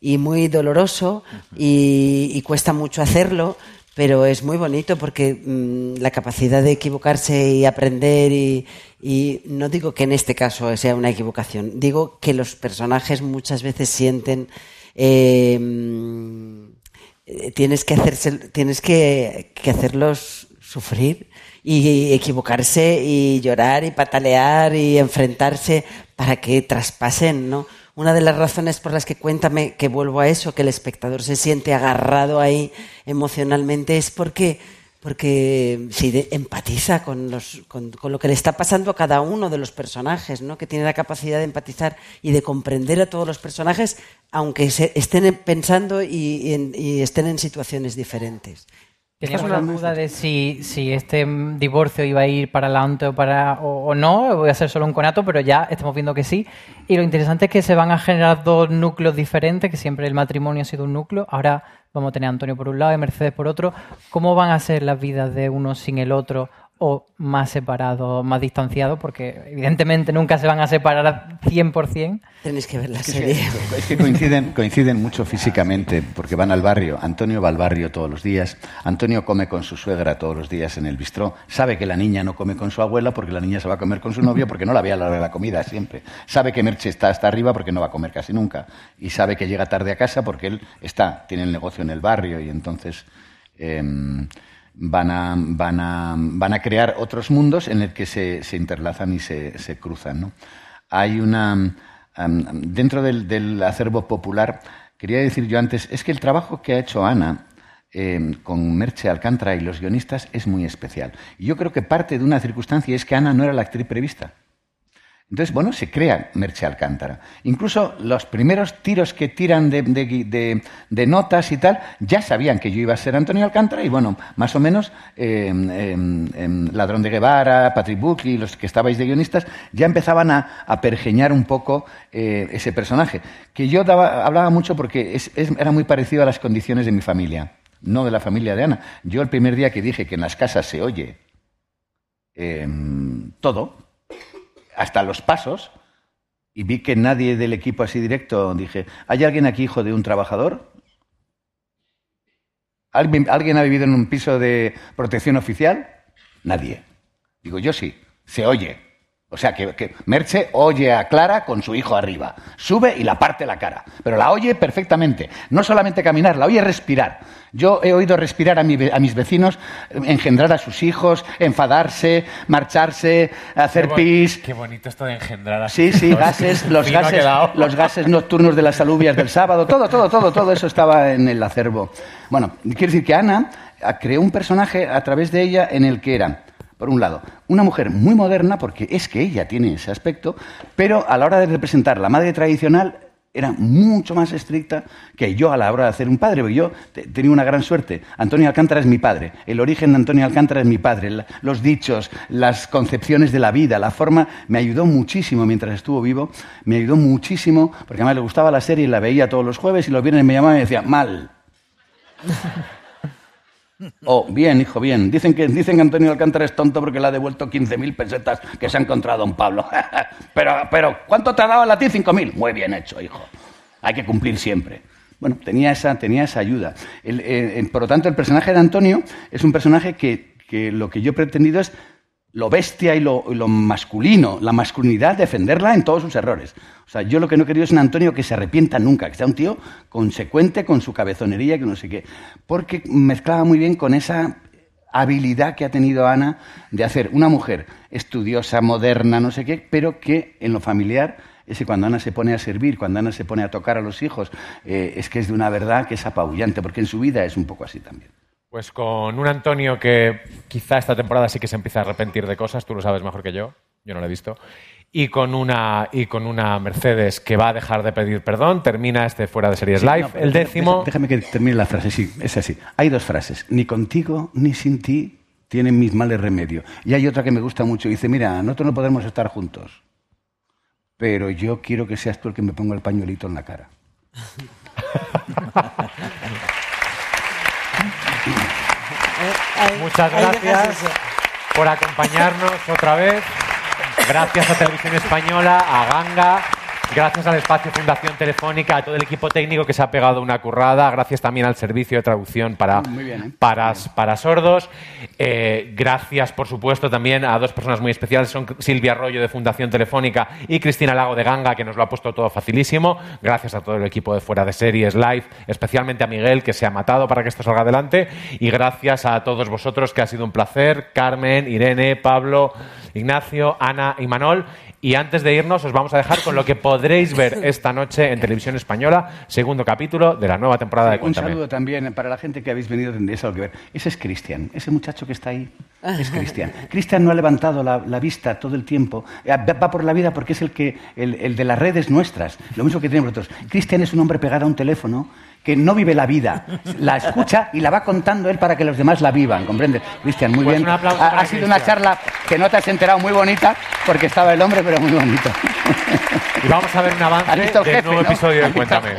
y muy doloroso y, y cuesta mucho hacerlo, pero es muy bonito porque mm, la capacidad de equivocarse y aprender y, y no digo que en este caso sea una equivocación, digo que los personajes muchas veces sienten eh, tienes que hacerse, tienes que, que hacerlos sufrir y equivocarse y llorar y patalear y enfrentarse para que traspasen, ¿no? Una de las razones por las que cuéntame que vuelvo a eso, que el espectador se siente agarrado ahí emocionalmente, es porque porque sí, empatiza con, los, con, lo que le está pasando a cada uno de los personajes, ¿no? que tiene la capacidad de empatizar y de comprender a todos los personajes, aunque se estén pensando y, y estén en situaciones diferentes. Teníamos la duda de si, si este divorcio iba a ir para adelante o, para, o, no, voy a ser solo un conato, pero ya estamos viendo que sí. Y lo interesante es que se van a generar dos núcleos diferentes, que siempre el matrimonio ha sido un núcleo. Ahora vamos a tener a Antonio por un lado y Mercedes por otro. ¿Cómo van a ser las vidas de uno sin el otro? O más separados, más distanciados, porque evidentemente nunca se van a separar 100%. Tenéis que ver la es serie. Que, es que coinciden, coinciden mucho físicamente, porque van al barrio. Antonio va al barrio todos los días. Antonio come con su suegra todos los días en el bistró. Sabe que la niña no come con su abuela porque la niña se va a comer con su novio porque no la ve a la hora de la comida siempre. Sabe que Merche está hasta arriba porque no va a comer casi nunca. Y sabe que llega tarde a casa porque él está, tiene el negocio en el barrio y entonces... Em, van a, van a, van a crear otros mundos en el que se, se interlazan y se, se cruzan. ¿no? Hay una. dentro del, del, acervo popular, quería decir yo antes, es que el trabajo que ha hecho Ana em, con Merche Alcántara y los guionistas es muy especial. Y yo creo que parte de una circunstancia es que Ana no era la actriz prevista. Entonces, bueno, se crea Merche Alcántara. Incluso los primeros tiros que tiran de, notas y tal, ya sabían que yo iba a ser Antonio Alcántara y, bueno, más o menos em, em, em, Ladrón de Guevara, Patrick Buckley, los que estabais de guionistas, ya empezaban a, pergeñar un poco eh, ese personaje, que yo hablaba mucho porque era muy parecido a las condiciones de mi familia, no de la familia de Ana. Yo el primer día que dije que en las casas se oye todo, hasta los pasos, y vi que nadie del equipo así directo, dije, ¿hay alguien aquí hijo de un trabajador? ¿Alguien ha vivido en un piso de protección oficial? Nadie. Digo, yo sí, se oye. O sea, que, Merche oye a Clara con su hijo arriba. Sube y la parte la cara. Pero la oye perfectamente. No solamente caminar, la oye respirar. Yo he oído respirar a, mis vecinos, engendrar a sus hijos, enfadarse, marcharse, hacer pis. Qué bonito esto de engendrar a sus Sí, sí, gases, los *laughs* gases, los gases nocturnos de las alubias del sábado, todo, todo, todo, todo eso estaba en el acervo. Bueno, quiero decir que Ana creó un personaje a través de ella en el que era por un lado, una mujer muy moderna, porque es que ella tiene ese aspecto, pero a la hora de representar la madre tradicional era mucho más estricta que yo a la hora de hacer un padre. Porque yo tenía una gran suerte. Antonio Alcántara es mi padre. El origen de Antonio Alcántara es mi padre. Los dichos, las concepciones de la vida, la forma, me ayudó muchísimo mientras estuvo vivo. Me ayudó muchísimo, porque además le gustaba la serie y la veía todos los jueves y los viernes me llamaba y me decía, mal. Oh, bien, hijo, bien. Dicen que, dicen que Antonio Alcántara es tonto porque le ha devuelto 15.000 pesetas que se ha encontrado don Pablo. *laughs* pero, pero, ¿cuánto te ha dado a ti? 5.000. Muy bien hecho, hijo. Hay que cumplir siempre. Bueno, tenía esa, tenía esa ayuda. por lo tanto, el personaje de Antonio es un personaje que, que lo que yo he pretendido es lo bestia y lo, masculino, la masculinidad, defenderla en todos sus errores. O sea, yo lo que no he querido es un Antonio que se arrepienta nunca, que sea un tío consecuente con su cabezonería, que no sé qué. Porque mezclaba muy bien con esa habilidad que ha tenido Ana de hacer una mujer estudiosa, moderna, no sé qué, pero que en lo familiar ese cuando Ana se pone a servir, cuando Ana se pone a tocar a los hijos, eh, es que es de una verdad que es apabullante, porque en su vida es un poco así también. Pues con un Antonio que quizá esta temporada sí que se empieza a arrepentir de cosas, tú lo sabes mejor que yo, yo no lo he visto, y con una, y con una Mercedes que va a dejar de pedir perdón, termina este fuera de series live, el décimo... Déjame que termine la frase, sí, es así. Hay dos frases, ni contigo ni sin ti tienen mis males remedio. Y hay otra que me gusta mucho, dice, mira, nosotros no podemos estar juntos, pero yo quiero que seas tú el que me ponga el pañuelito en la cara. *laughs* Muchas gracias por acompañarnos otra vez. Gracias a Televisión Española, a Ganga, Gracias al espacio Fundación Telefónica, a todo el equipo técnico que se ha pegado una currada. Gracias también al servicio de traducción para, ¿eh? para, para, sordos. Eh, gracias, por supuesto, también a dos personas muy especiales. Son Silvia Arroyo de Fundación Telefónica y Cristina Lago de Ganga, que nos lo ha puesto todo facilísimo. Gracias a todo el equipo de Fuera de Series Live, especialmente a Miguel, que se ha matado para que esto salga adelante. Y gracias a todos vosotros, que ha sido un placer. Carmen, Irene, Pablo, Ignacio, Ana y Manol. Y antes de irnos, os vamos a dejar con lo que podréis ver esta noche en televisión española, segundo capítulo de la nueva temporada de Un Cuéntame. saludo también para la gente que habéis venido de eso que ver. Ese es Cristian, ese muchacho que está ahí es Cristian. *laughs* Cristian no ha levantado la, la vista todo el tiempo, Eh, va va por la vida porque es el, que, el, el de las redes nuestras, lo mismo que tenemos nosotros. Cristian es un hombre pegado a un teléfono que no vive la vida, la escucha y la va contando él para que los demás la vivan, ¿comprendes? Cristian, muy Pues bien. un aplauso ha, para ha sido una charla que no te has enterado muy bonita porque estaba el hombre, pero muy bonito. Y vamos a ver un avance ¿Has visto el del nuevo no? episodio de ¿Has visto el Cuéntame.